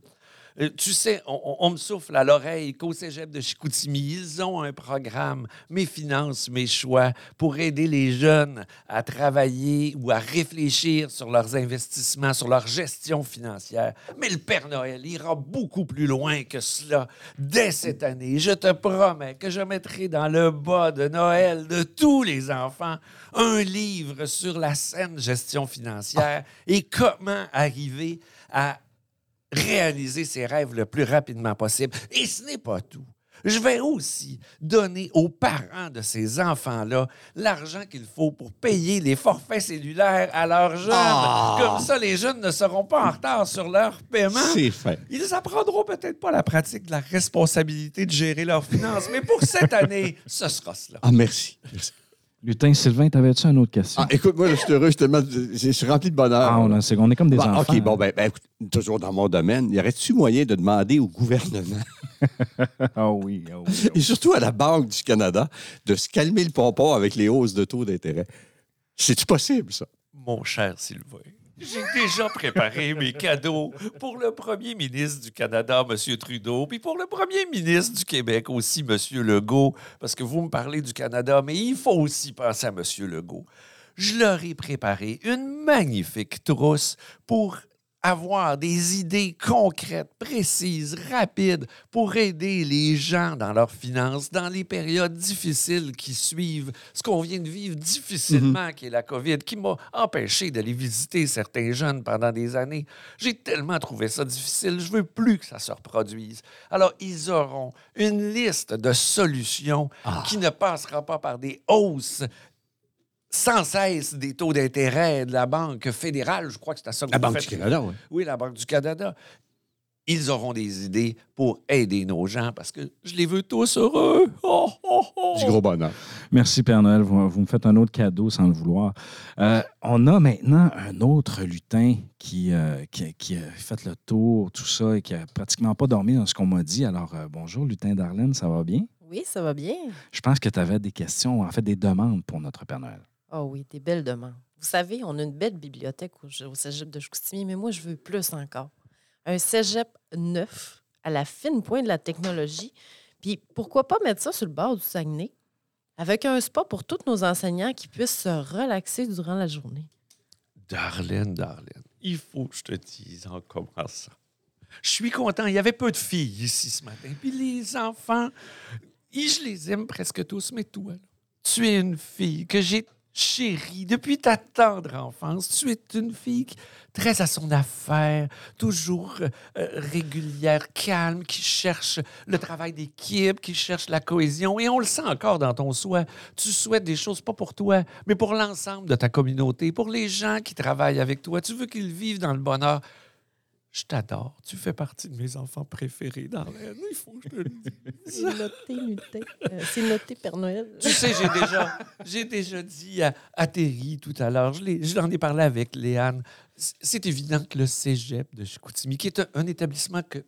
Euh, tu sais, on, me souffle à l'oreille qu'au cégep de Chicoutimi, ils ont un programme, Mes finances, mes choix, pour aider les jeunes à travailler ou à réfléchir sur leurs investissements, sur leur gestion financière. Mais le Père Noël ira beaucoup plus loin que cela. Dès cette année, je te promets que je mettrai dans le bas de Noël de tous les enfants un livre sur la saine gestion financière et comment arriver à réaliser ses rêves le plus rapidement possible. Et ce n'est pas tout. Je vais aussi donner aux parents de ces enfants-là l'argent qu'il faut pour payer les forfaits cellulaires à leurs jeunes. Ah! Comme ça, les jeunes ne seront pas en retard sur leur paiement. C'est fait. Ils apprendront peut-être pas la pratique de la responsabilité de gérer leurs finances, mais pour cette année, ce sera cela. Ah, merci. Merci. Lutin Sylvain, t'avais-tu une autre question? Ah, écoute, moi, je suis heureux, je, suis tellement, je suis rempli de bonheur. Ah, on, a- c'est- on est comme des Bon, enfants. OK, bon, ben, ben, écoute, toujours dans mon domaine, y aurait-tu moyen de demander au gouvernement? Ah oui, ah oui. et surtout à la Banque du Canada de se calmer le pompon avec les hausses de taux d'intérêt? C'est-tu possible, ça? Mon cher Sylvain, j'ai déjà préparé mes cadeaux pour le premier ministre du Canada, M. Trudeau, puis pour le premier ministre du Québec aussi, M. Legault, parce que vous me parlez du Canada, mais il faut aussi penser à M. Legault. je leur ai préparé une magnifique trousse pour avoir des idées concrètes, précises, rapides pour aider les gens dans leurs finances, dans les périodes difficiles qui suivent ce qu'on vient de vivre difficilement, qui est la COVID, qui m'a empêché d'aller visiter certains jeunes pendant des années. J'ai tellement trouvé ça difficile, je veux plus que ça se reproduise. Alors, ils auront une liste de solutions qui ne passera pas par des hausses sans cesse des taux d'intérêt de la Banque fédérale. Je crois que c'est à ça que La vous Banque faites du Canada, oui. oui, la Banque du Canada. Ils auront des idées pour aider nos gens parce que je les veux tous heureux. Oh, oh, oh. Du gros bonheur. Merci, Père Noël. Vous, vous me faites un autre cadeau sans le vouloir. Euh, on a maintenant un autre lutin qui, euh, qui, qui a fait le tour, tout ça, et qui a pratiquement pas dormi dans ce qu'on m'a dit. Alors, euh, bonjour, lutin Darlene, ça va bien? Oui, ça va bien. Je pense que tu avais des questions, en fait, des demandes pour notre Père Noël. Oh oui, des belles demandes. Vous savez, on a une belle bibliothèque au, au cégep de Chicoutimi, mais moi, je veux plus encore. Un cégep neuf, à la fine pointe de la technologie. Puis pourquoi pas mettre ça sur le bord du Saguenay, avec un spa pour tous nos enseignants qui puissent se relaxer durant la journée. Darlene, Darlene, il faut que je te dise en commençant. Je suis content. Il y avait peu de filles ici ce matin. Puis les enfants, je les aime presque tous, mais toi, là, tu es une fille que j'ai chérie depuis ta tendre enfance. Tu es une fille très à son affaire, toujours euh, régulière, calme, qui cherche le travail d'équipe, qui cherche la cohésion. Et on le sent encore dans ton souhait. Tu souhaites des choses pas pour toi, mais pour l'ensemble de ta communauté, pour les gens qui travaillent avec toi. Tu veux qu'ils vivent dans le bonheur. Je t'adore. Tu fais partie de mes enfants préférés dans l'air. Il faut que je te le dise. C'est noté, lutin. Euh, c'est noté, Père Noël. Tu sais, j'ai déjà, j'ai déjà dit à, à Terry tout à l'heure, je, je l'en ai parlé avec Léane. C'est évident que le cégep de Chicoutimi, qui est un, un établissement que,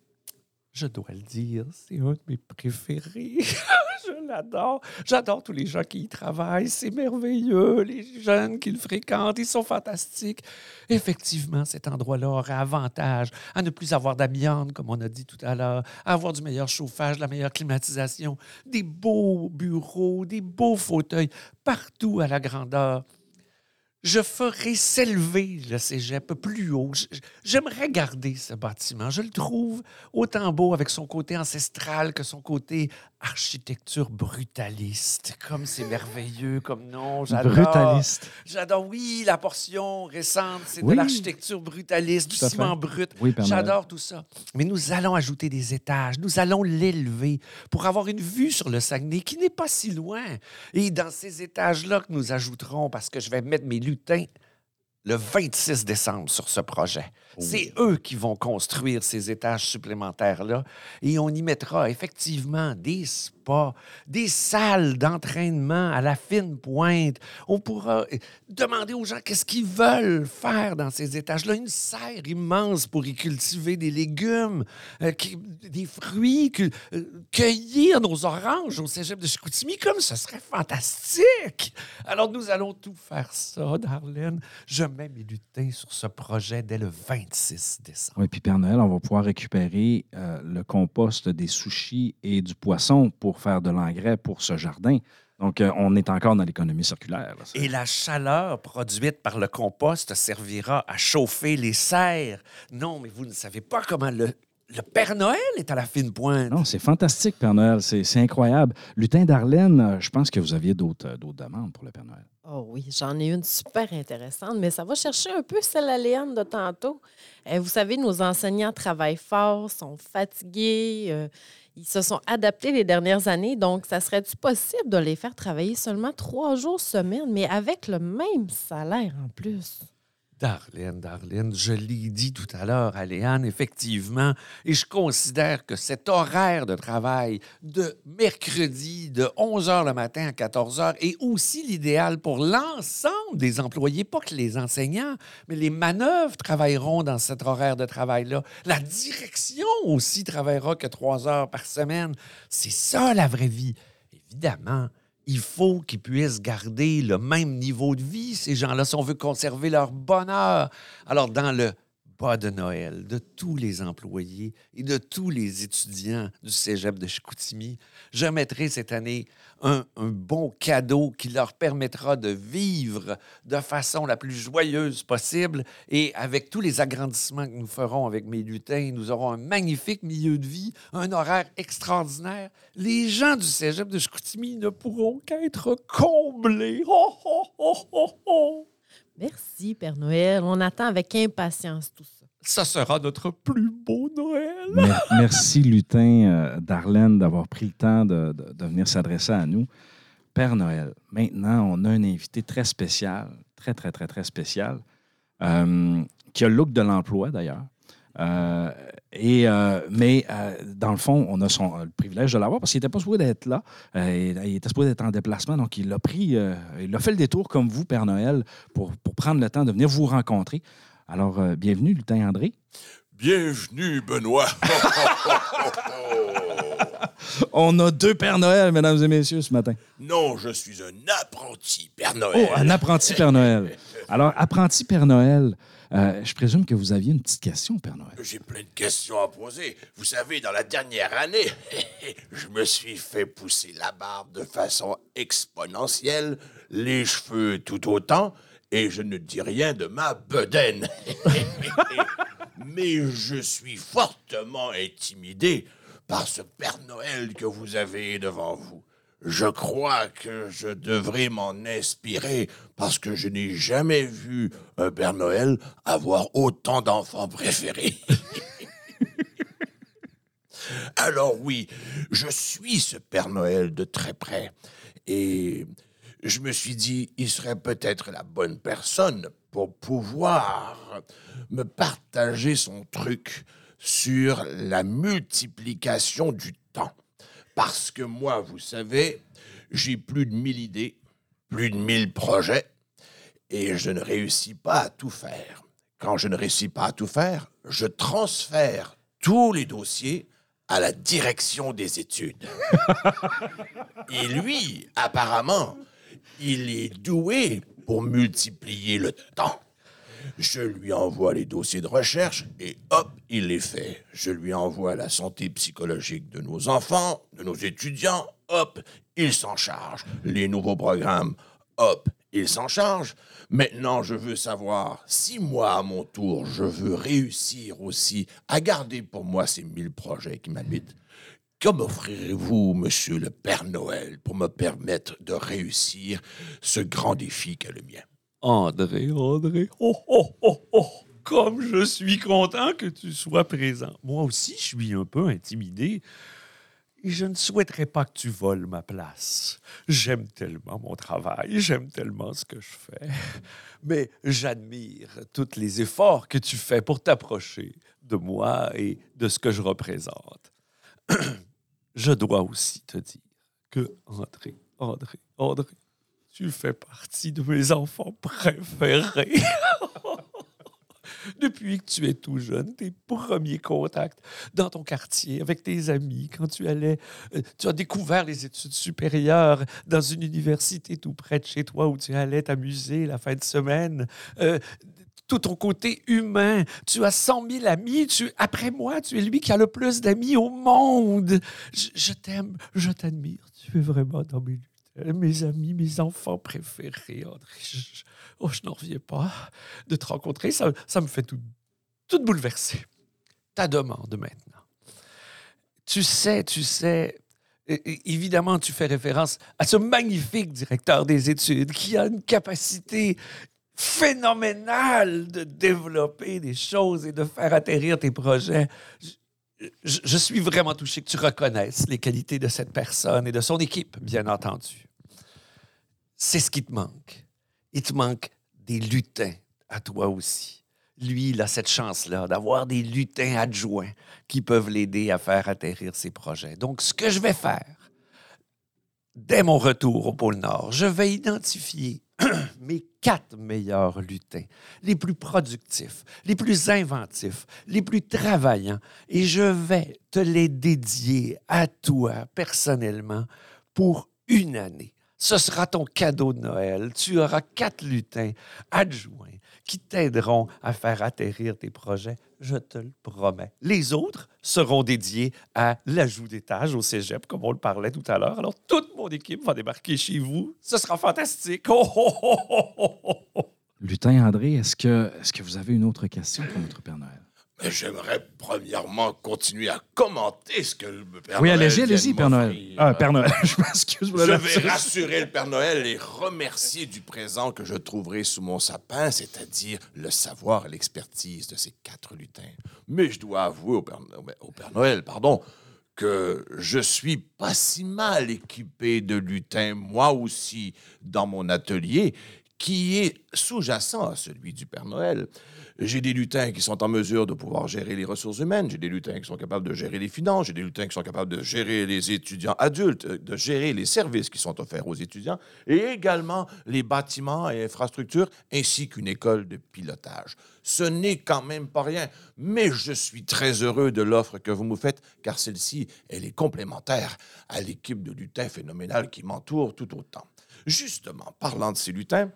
je dois le dire, c'est un de mes préférés. je l'adore. J'adore tous les gens qui y travaillent. C'est merveilleux. Les jeunes qui le fréquentent, ils sont fantastiques. Effectivement, cet endroit-là aurait avantage à ne plus avoir d'amiante, comme on a dit tout à l'heure, à avoir du meilleur chauffage, de la meilleure climatisation, des beaux bureaux, des beaux fauteuils partout à la grandeur. Je ferai s'élever le cégep plus haut. J'aimerais garder ce bâtiment. Je le trouve autant beau avec son côté ancestral que son côté architecture brutaliste. Comme c'est merveilleux, comme nom. J'adore. Brutaliste. J'adore, oui, la portion récente, c'est Oui. de l'architecture brutaliste, du fait. ciment brut. Oui. J'adore tout ça. Mais nous allons ajouter des étages, nous allons l'élever pour avoir une vue sur le Saguenay qui n'est pas si loin. Et dans ces étages-là que nous ajouterons, parce que je vais mettre mes lutins le 26 décembre sur ce projet. C'est eux qui vont construire ces étages supplémentaires-là et on y mettra effectivement des spas, des salles d'entraînement à la fine pointe. On pourra euh, demander aux gens qu'est-ce qu'ils veulent faire dans ces étages-là. Une serre immense pour y cultiver des légumes, euh, des fruits, euh, cueillir nos oranges au cégep de Chicoutimi, comme ce serait fantastique. Alors nous allons tout faire ça, Darlene. Je mets mes lutins sur ce projet dès le 26 décembre. Oui, puis Père Noël, on va pouvoir récupérer euh, le compost des sushis et du poisson pour faire de l'engrais pour ce jardin. Donc, euh, on est encore dans l'économie circulaire. là. Et la chaleur produite par le compost servira à chauffer les serres. Non, mais vous ne savez pas comment le, le Père Noël est à la fine pointe. Non, c'est fantastique, Père Noël. C'est incroyable. Lutin Darlene, euh, je pense que vous aviez d'autres euh, d'autres demandes pour le Père Noël. Oh oui, j'en ai une super intéressante, mais ça va chercher un peu celle à Léane de tantôt. Euh, vous savez, nos enseignants travaillent fort, sont fatigués, euh, ils se sont adaptés les dernières années, donc ça serait-tu possible de les faire travailler seulement trois jours semaine, mais avec le même salaire en plus? Darlene, Darlene, je l'ai dit tout à l'heure à Léane, effectivement, et je considère que cet horaire de travail de mercredi de 11 h le matin à 14 h est aussi l'idéal pour l'ensemble des employés, pas que les enseignants, mais les manœuvres travailleront dans cet horaire de travail-là. La direction aussi travaillera que trois heures par semaine. C'est ça la vraie vie. Évidemment, il faut qu'ils puissent garder le même niveau de vie, ces gens-là, si on veut conserver leur bonheur. Alors, dans le repas de Noël de tous les employés et de tous les étudiants du cégep de Chicoutimi, je mettrai cette année un, bon cadeau qui leur permettra de vivre de façon la plus joyeuse possible. Et avec tous les agrandissements que nous ferons avec mes lutins, nous aurons un magnifique milieu de vie, un horaire extraordinaire. Les gens du cégep de Chicoutimi ne pourront qu'être comblés. Oh, oh, oh. Merci, Père Noël. On attend avec impatience tout ça. Ça sera notre plus beau Noël. Mer- Merci, Lutin euh, Darlene, d'avoir pris le temps de, venir s'adresser à nous. Père Noël, maintenant, on a un invité très spécial, très, très, très, très spécial, euh, qui a le look de l'emploi, d'ailleurs. Euh, et, euh, mais dans le fond, on a le privilège de l'avoir parce qu'il n'était pas supposé d'être là. Il, était supposé être en déplacement, donc il a pris, il a fait le détour comme vous, Père Noël, pour prendre le temps de venir vous rencontrer. Alors, euh, bienvenue, Lutin André. Bienvenue, Benoît. On a deux Pères Noël, mesdames et messieurs, ce matin. non, je suis un apprenti Père Oh, Noël. un apprenti Père Noël. Alors, apprenti Père Noël, euh, je présume que vous aviez une petite question, Père Noël. J'ai plein de questions à poser. Vous savez, dans la dernière année, je me suis fait pousser la barbe de façon exponentielle, les cheveux tout autant, et je ne dis rien de ma bedaine. Mais je suis fortement intimidé par ce Père Noël que vous avez devant vous. Je crois que je devrais m'en inspirer parce que je n'ai jamais vu un Père Noël avoir autant d'enfants préférés. Alors oui, je suis ce Père Noël de très près et je me suis dit, il serait peut-être la bonne personne pour pouvoir me partager son truc sur la multiplication du temps. Parce que moi, vous savez, j'ai plus de mille idées, plus de mille projets, et je ne réussis pas à tout faire. Quand je ne réussis pas à tout faire, je transfère tous les dossiers à la direction des études. Et lui, apparemment, il est doué pour multiplier le temps. Je lui envoie les dossiers de recherche et hop, il les fait. Je lui envoie la santé psychologique de nos enfants, de nos étudiants, hop, il s'en charge. Les nouveaux programmes, hop, il s'en charge. Maintenant, je veux savoir si moi, à mon tour, je veux réussir aussi à garder pour moi ces mille projets qui m'habitent. Que m'offrirez-vous, monsieur le Père Noël, pour me permettre de réussir ce grand défi qu'est le mien? André, André, oh, oh, oh, oh, comme je suis content que tu sois présent. Moi aussi, je suis un peu intimidé. Et je ne souhaiterais pas que tu voles ma place. J'aime tellement mon travail, j'aime tellement ce que je fais. Mais j'admire tous les efforts que tu fais pour t'approcher de moi et de ce que je représente. je dois aussi te dire que André, André, André, tu fais partie de mes enfants préférés. Depuis que tu es tout jeune, tes premiers contacts dans ton quartier, avec tes amis, quand tu allais, euh, tu as découvert les études supérieures dans une université tout près de chez toi où tu allais t'amuser la fin de semaine. Euh, tout ton côté humain. Tu as 100 000 amis. Tu, après moi, tu es lui qui a le plus d'amis au monde. Je, t'aime, je t'admire. Tu es vraiment dans mes mes amis, mes enfants préférés, André. Je, oh, je n'en reviens pas de te rencontrer. Ça, ça me fait tout, tout bouleverser. Ta demande maintenant. Tu sais, tu sais, évidemment, tu fais référence à ce magnifique directeur des études qui a une capacité phénoménale de développer des choses et de faire atterrir tes projets. Je, je- je suis vraiment touché que tu reconnaisses les qualités de cette personne et de son équipe, bien entendu. C'est ce qui te manque. Il te manque des lutins à toi aussi. Lui, il a cette chance-là d'avoir des lutins adjoints qui peuvent l'aider à faire atterrir ses projets. Donc, ce que je vais faire, dès mon retour au pôle Nord, je vais identifier mes quatre meilleurs lutins, les plus productifs, les plus inventifs, les plus travaillants, et je vais te les dédier à toi personnellement pour une année. Ce sera ton cadeau de Noël. Tu auras quatre lutins adjoints qui t'aideront à faire atterrir tes projets, je te le promets. Les autres seront dédiés à l'ajout d'étages au cégep, comme on le parlait tout à l'heure. Alors, toute mon équipe va débarquer chez vous. Ce sera fantastique. Oh, oh, oh, oh, oh, oh, oh. Lutin André, est-ce que, est que vous avez une autre question pour notre Père Noël? Mais j'aimerais premièrement continuer à commenter ce que le Père Oui, Noël allez-y, vient de allez-y, Père Noël. Ah, Père Noël, je m'excuse. Je vais rassurer le Père Noël et remercier du présent que je trouverai sous mon sapin, c'est-à-dire le savoir et l'expertise de ces quatre lutins. Mais je dois avouer au Père, au Père Noël, pardon, que je suis pas si mal équipé de lutins, moi aussi, dans mon atelier, qui est sous-jacent à celui du Père Noël. J'ai des lutins qui sont en mesure de pouvoir gérer les ressources humaines, j'ai des lutins qui sont capables de gérer les finances, j'ai des lutins qui sont capables de gérer les étudiants adultes, euh, de gérer les services qui sont offerts aux étudiants, et également les bâtiments et infrastructures, ainsi qu'une école de pilotage. Ce n'est quand même pas rien, mais je suis très heureux de l'offre que vous me faites, car celle-ci, elle est complémentaire à l'équipe de lutins phénoménales qui m'entoure tout autant. Justement, parlant de ces lutins,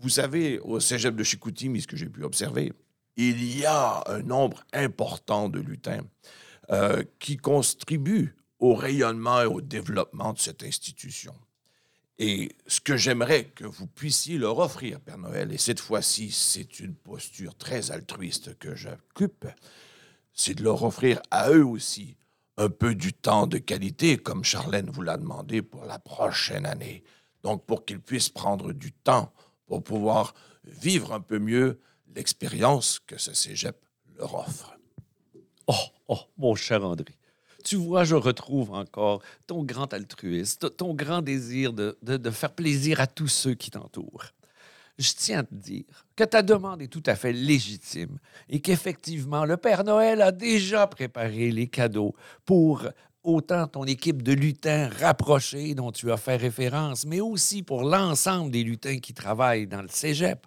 vous savez, au cégep de Chicoutimi, ce que j'ai pu observer, il y a un nombre important de lutins euh, qui contribuent au rayonnement et au développement de cette institution. Et ce que j'aimerais que vous puissiez leur offrir, Père Noël, et cette fois-ci, c'est une posture très altruiste que j'occupe, c'est de leur offrir à eux aussi un peu du temps de qualité, comme Charlène vous l'a demandé pour la prochaine année. Donc, pour qu'ils puissent prendre du temps pour pouvoir vivre un peu mieux l'expérience que ce cégep leur offre. Oh, oh, mon cher André. Tu vois, je retrouve encore ton grand altruisme, ton grand désir de, de- de faire plaisir à tous ceux qui t'entourent. Je tiens à te dire que ta demande est tout à fait légitime et qu'effectivement, le Père Noël a déjà préparé les cadeaux pour autant ton équipe de lutins rapprochés dont tu as fait référence, mais aussi pour l'ensemble des lutins qui travaillent dans le cégep.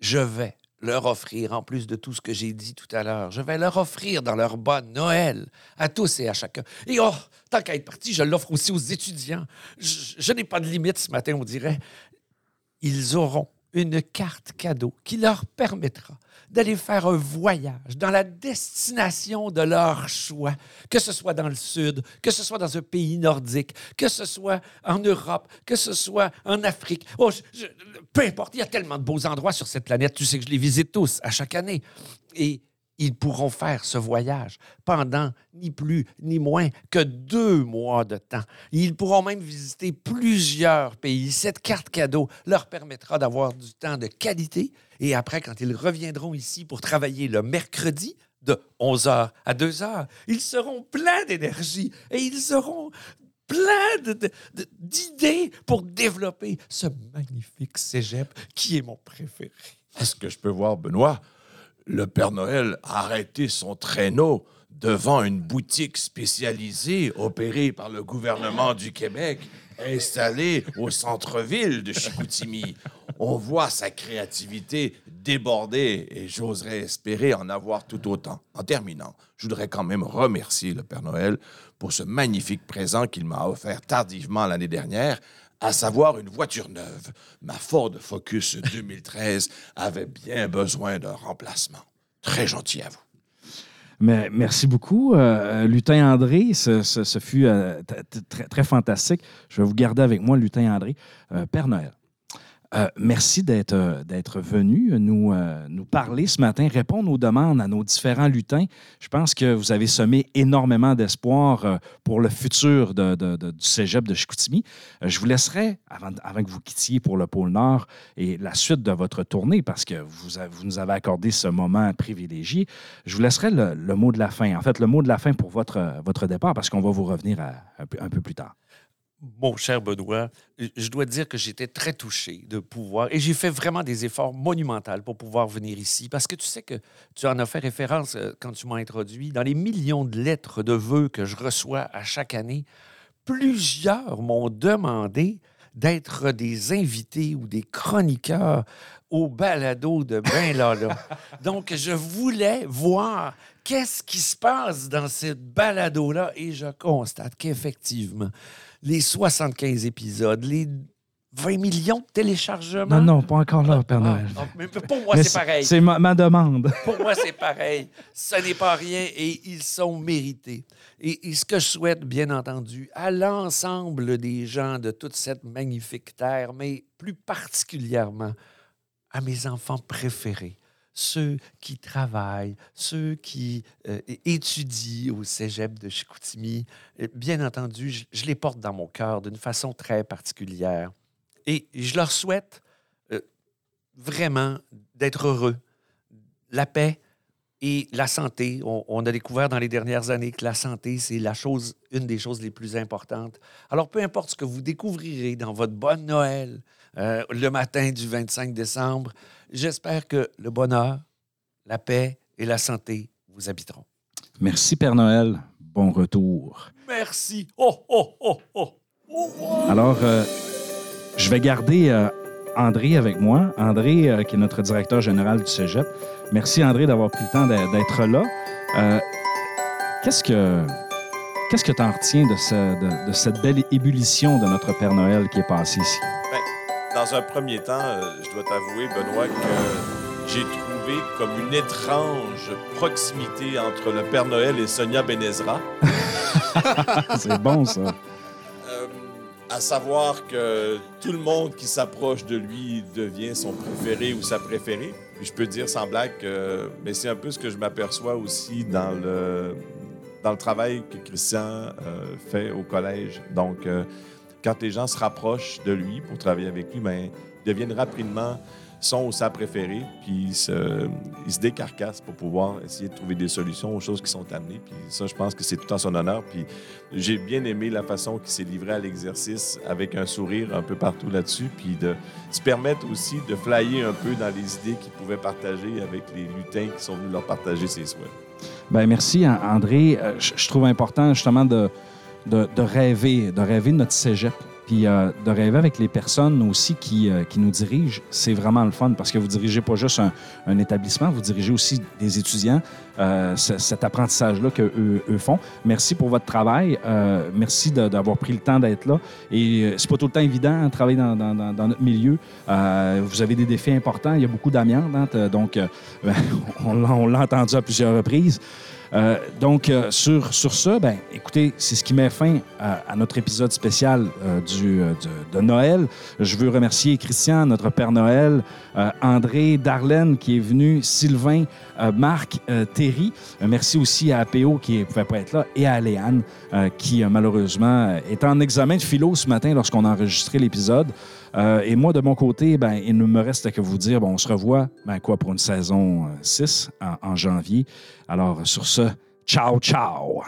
Je vais leur offrir, en plus de tout ce que j'ai dit tout à l'heure, je vais leur offrir dans leur bonne Noël, à tous et à chacun. Et oh, tant qu'à être parti, je l'offre aussi aux étudiants. Je, je n'ai pas de limite ce matin, on dirait. Ils auront une carte cadeau qui leur permettra d'aller faire un voyage dans la destination de leur choix, que ce soit dans le sud, que ce soit dans un pays nordique, que ce soit en Europe, que ce soit en Afrique. Oh, peu importe, il y a tellement de beaux endroits sur cette planète, tu sais que je les visite tous à chaque année. Et ils pourront faire ce voyage pendant ni plus ni moins que deux mois de temps. Ils pourront même visiter plusieurs pays. Cette carte cadeau leur permettra d'avoir du temps de qualité. Et après, quand ils reviendront ici pour travailler le mercredi, de 11h à 2h, ils seront pleins d'énergie et ils de- de- d'idées pour développer ce magnifique cégep qui est mon préféré. Est-ce que je peux voir, Benoît, le Père Noël a arrêté son traîneau devant une boutique spécialisée opérée par le gouvernement du Québec, installée au centre-ville de Chicoutimi. On voit sa créativité déborder et j'oserais espérer en avoir tout autant. En terminant, je voudrais quand même remercier le Père Noël pour ce magnifique présent qu'il m'a offert tardivement l'année dernière, à savoir une voiture neuve. Ma Ford Focus 2013 avait bien besoin d'un remplacement. Très gentil à vous. Mais merci beaucoup, euh, Lutin André. Ce, fut euh, très, très fantastique. Je vais vous garder avec moi, Lutin André. Euh, Père Noël, euh, merci d'être euh, d'être venu nous, euh, nous parler ce matin, répondre aux demandes à nos différents lutins. Je pense que vous avez semé énormément d'espoir pour le futur de- du cégep de Chicoutimi. Je vous laisserai, avant, que vous quittiez pour le pôle Nord et la suite de votre tournée, parce que vous, vous nous avez accordé ce moment privilégié, je vous laisserai le, mot de la fin. En fait, le mot de la fin pour votre, votre départ, parce qu'on va vous revenir un, peu, un peu plus tard. Mon cher Benoît, je dois dire que j'étais très touché de pouvoir, et j'ai fait vraiment des efforts monumentaux pour pouvoir venir ici, parce que tu sais que tu en as fait référence euh, quand tu m'as introduit, dans les millions de lettres de vœux que je reçois à chaque année, plusieurs m'ont demandé d'être des invités ou des chroniqueurs au balado de Ben Lala. Donc, je voulais voir qu'est-ce qui se passe dans cette balado-là et je constate qu'effectivement, les 75 épisodes, les 20 millions de téléchargements. Non, non, pas encore là, Père Noël. Ah, mais pour moi, c'est pareil. C'est ma, ma demande. Pour moi, c'est pareil. Ce n'est pas rien et ils sont mérités. Et, et ce que je souhaite, bien entendu, à l'ensemble des gens de toute cette magnifique terre, mais plus particulièrement à mes enfants préférés, ceux qui travaillent, ceux qui euh, étudient au cégep de Chicoutimi, bien entendu, je, les porte dans mon cœur d'une façon très particulière. Et je leur souhaite euh, vraiment d'être heureux, la paix et la santé. On, on a découvert dans les dernières années que la santé, c'est la chose, une des choses les plus importantes. Alors, peu importe ce que vous découvrirez dans votre bonne Noël euh, le matin du 25 décembre, j'espère que le bonheur, la paix et la santé vous habiteront. Merci, Père Noël. Bon retour. Merci. Oh, oh, oh, oh. oh, oh. Alors, euh, je vais garder euh, André avec moi. André, euh, qui est notre directeur général du Cégep. Merci, André, d'avoir pris le temps d'être là. Qu'est-ce que qu'est-ce que tu en retiens de, ce- de- de cette belle ébullition de notre Père Noël qui est passé ici? Dans un premier temps, euh, je dois t'avouer, Benoît, que j'ai trouvé comme une étrange proximité entre le Père Noël et Sonia Benezra. C'est bon, ça. Euh, à savoir que tout le monde qui s'approche de lui devient son préféré ou sa préférée. Puis je peux dire sans blague que mais c'est un peu ce que je m'aperçois aussi dans le, dans le travail que Christian euh, fait au collège. Donc, euh, quand les gens se rapprochent de lui pour travailler avec lui, ben, ils deviennent rapidement son ou sa préférée, puis ils se, ils se décarcassent pour pouvoir essayer de trouver des solutions aux choses qui sont amenées. Puis ça, je pense que c'est tout en son honneur. Puis j'ai bien aimé la façon qu'il s'est livré à l'exercice avec un sourire un peu partout là-dessus, puis de se permettre aussi de flyer un peu dans les idées qu'il pouvait partager avec les lutins qui sont venus leur partager ses souhaits. Ben merci, An- André. Euh, je trouve important justement de, de, de rêver, de rêver notre cégep, puis euh, de rêver avec les personnes aussi qui, euh, qui nous dirigent. C'est vraiment le fun parce que vous dirigez pas juste un, un établissement, vous dirigez aussi des étudiants. Euh, ce- cet apprentissage-là qu'eux eux font. Merci pour votre travail. Merci d'avoir pris le temps d'être là. Et c'est pas tout le temps évident de travailler dans, dans- notre milieu. Vous avez des défis importants. Il y a beaucoup d'amiante, hein, donc on l'a entendu à plusieurs reprises. Euh, donc, euh, sur, sur ça, ben, écoutez, c'est ce qui met fin à, notre épisode spécial euh, du, de, Noël. Je veux remercier Christian, notre Père Noël, André, Darlene qui est venu, Sylvain, Marc, Terry. Merci aussi à APO qui ne pouvait pas être là et à Léane qui, malheureusement, est en examen de philo ce matin lorsqu'on a enregistré l'épisode. Euh, et moi, de mon côté, ben, il ne me reste que vous dire, bon, on se revoit ben, quoi, pour une saison euh, 6 en, en janvier. Alors, sur ce, ciao, ciao!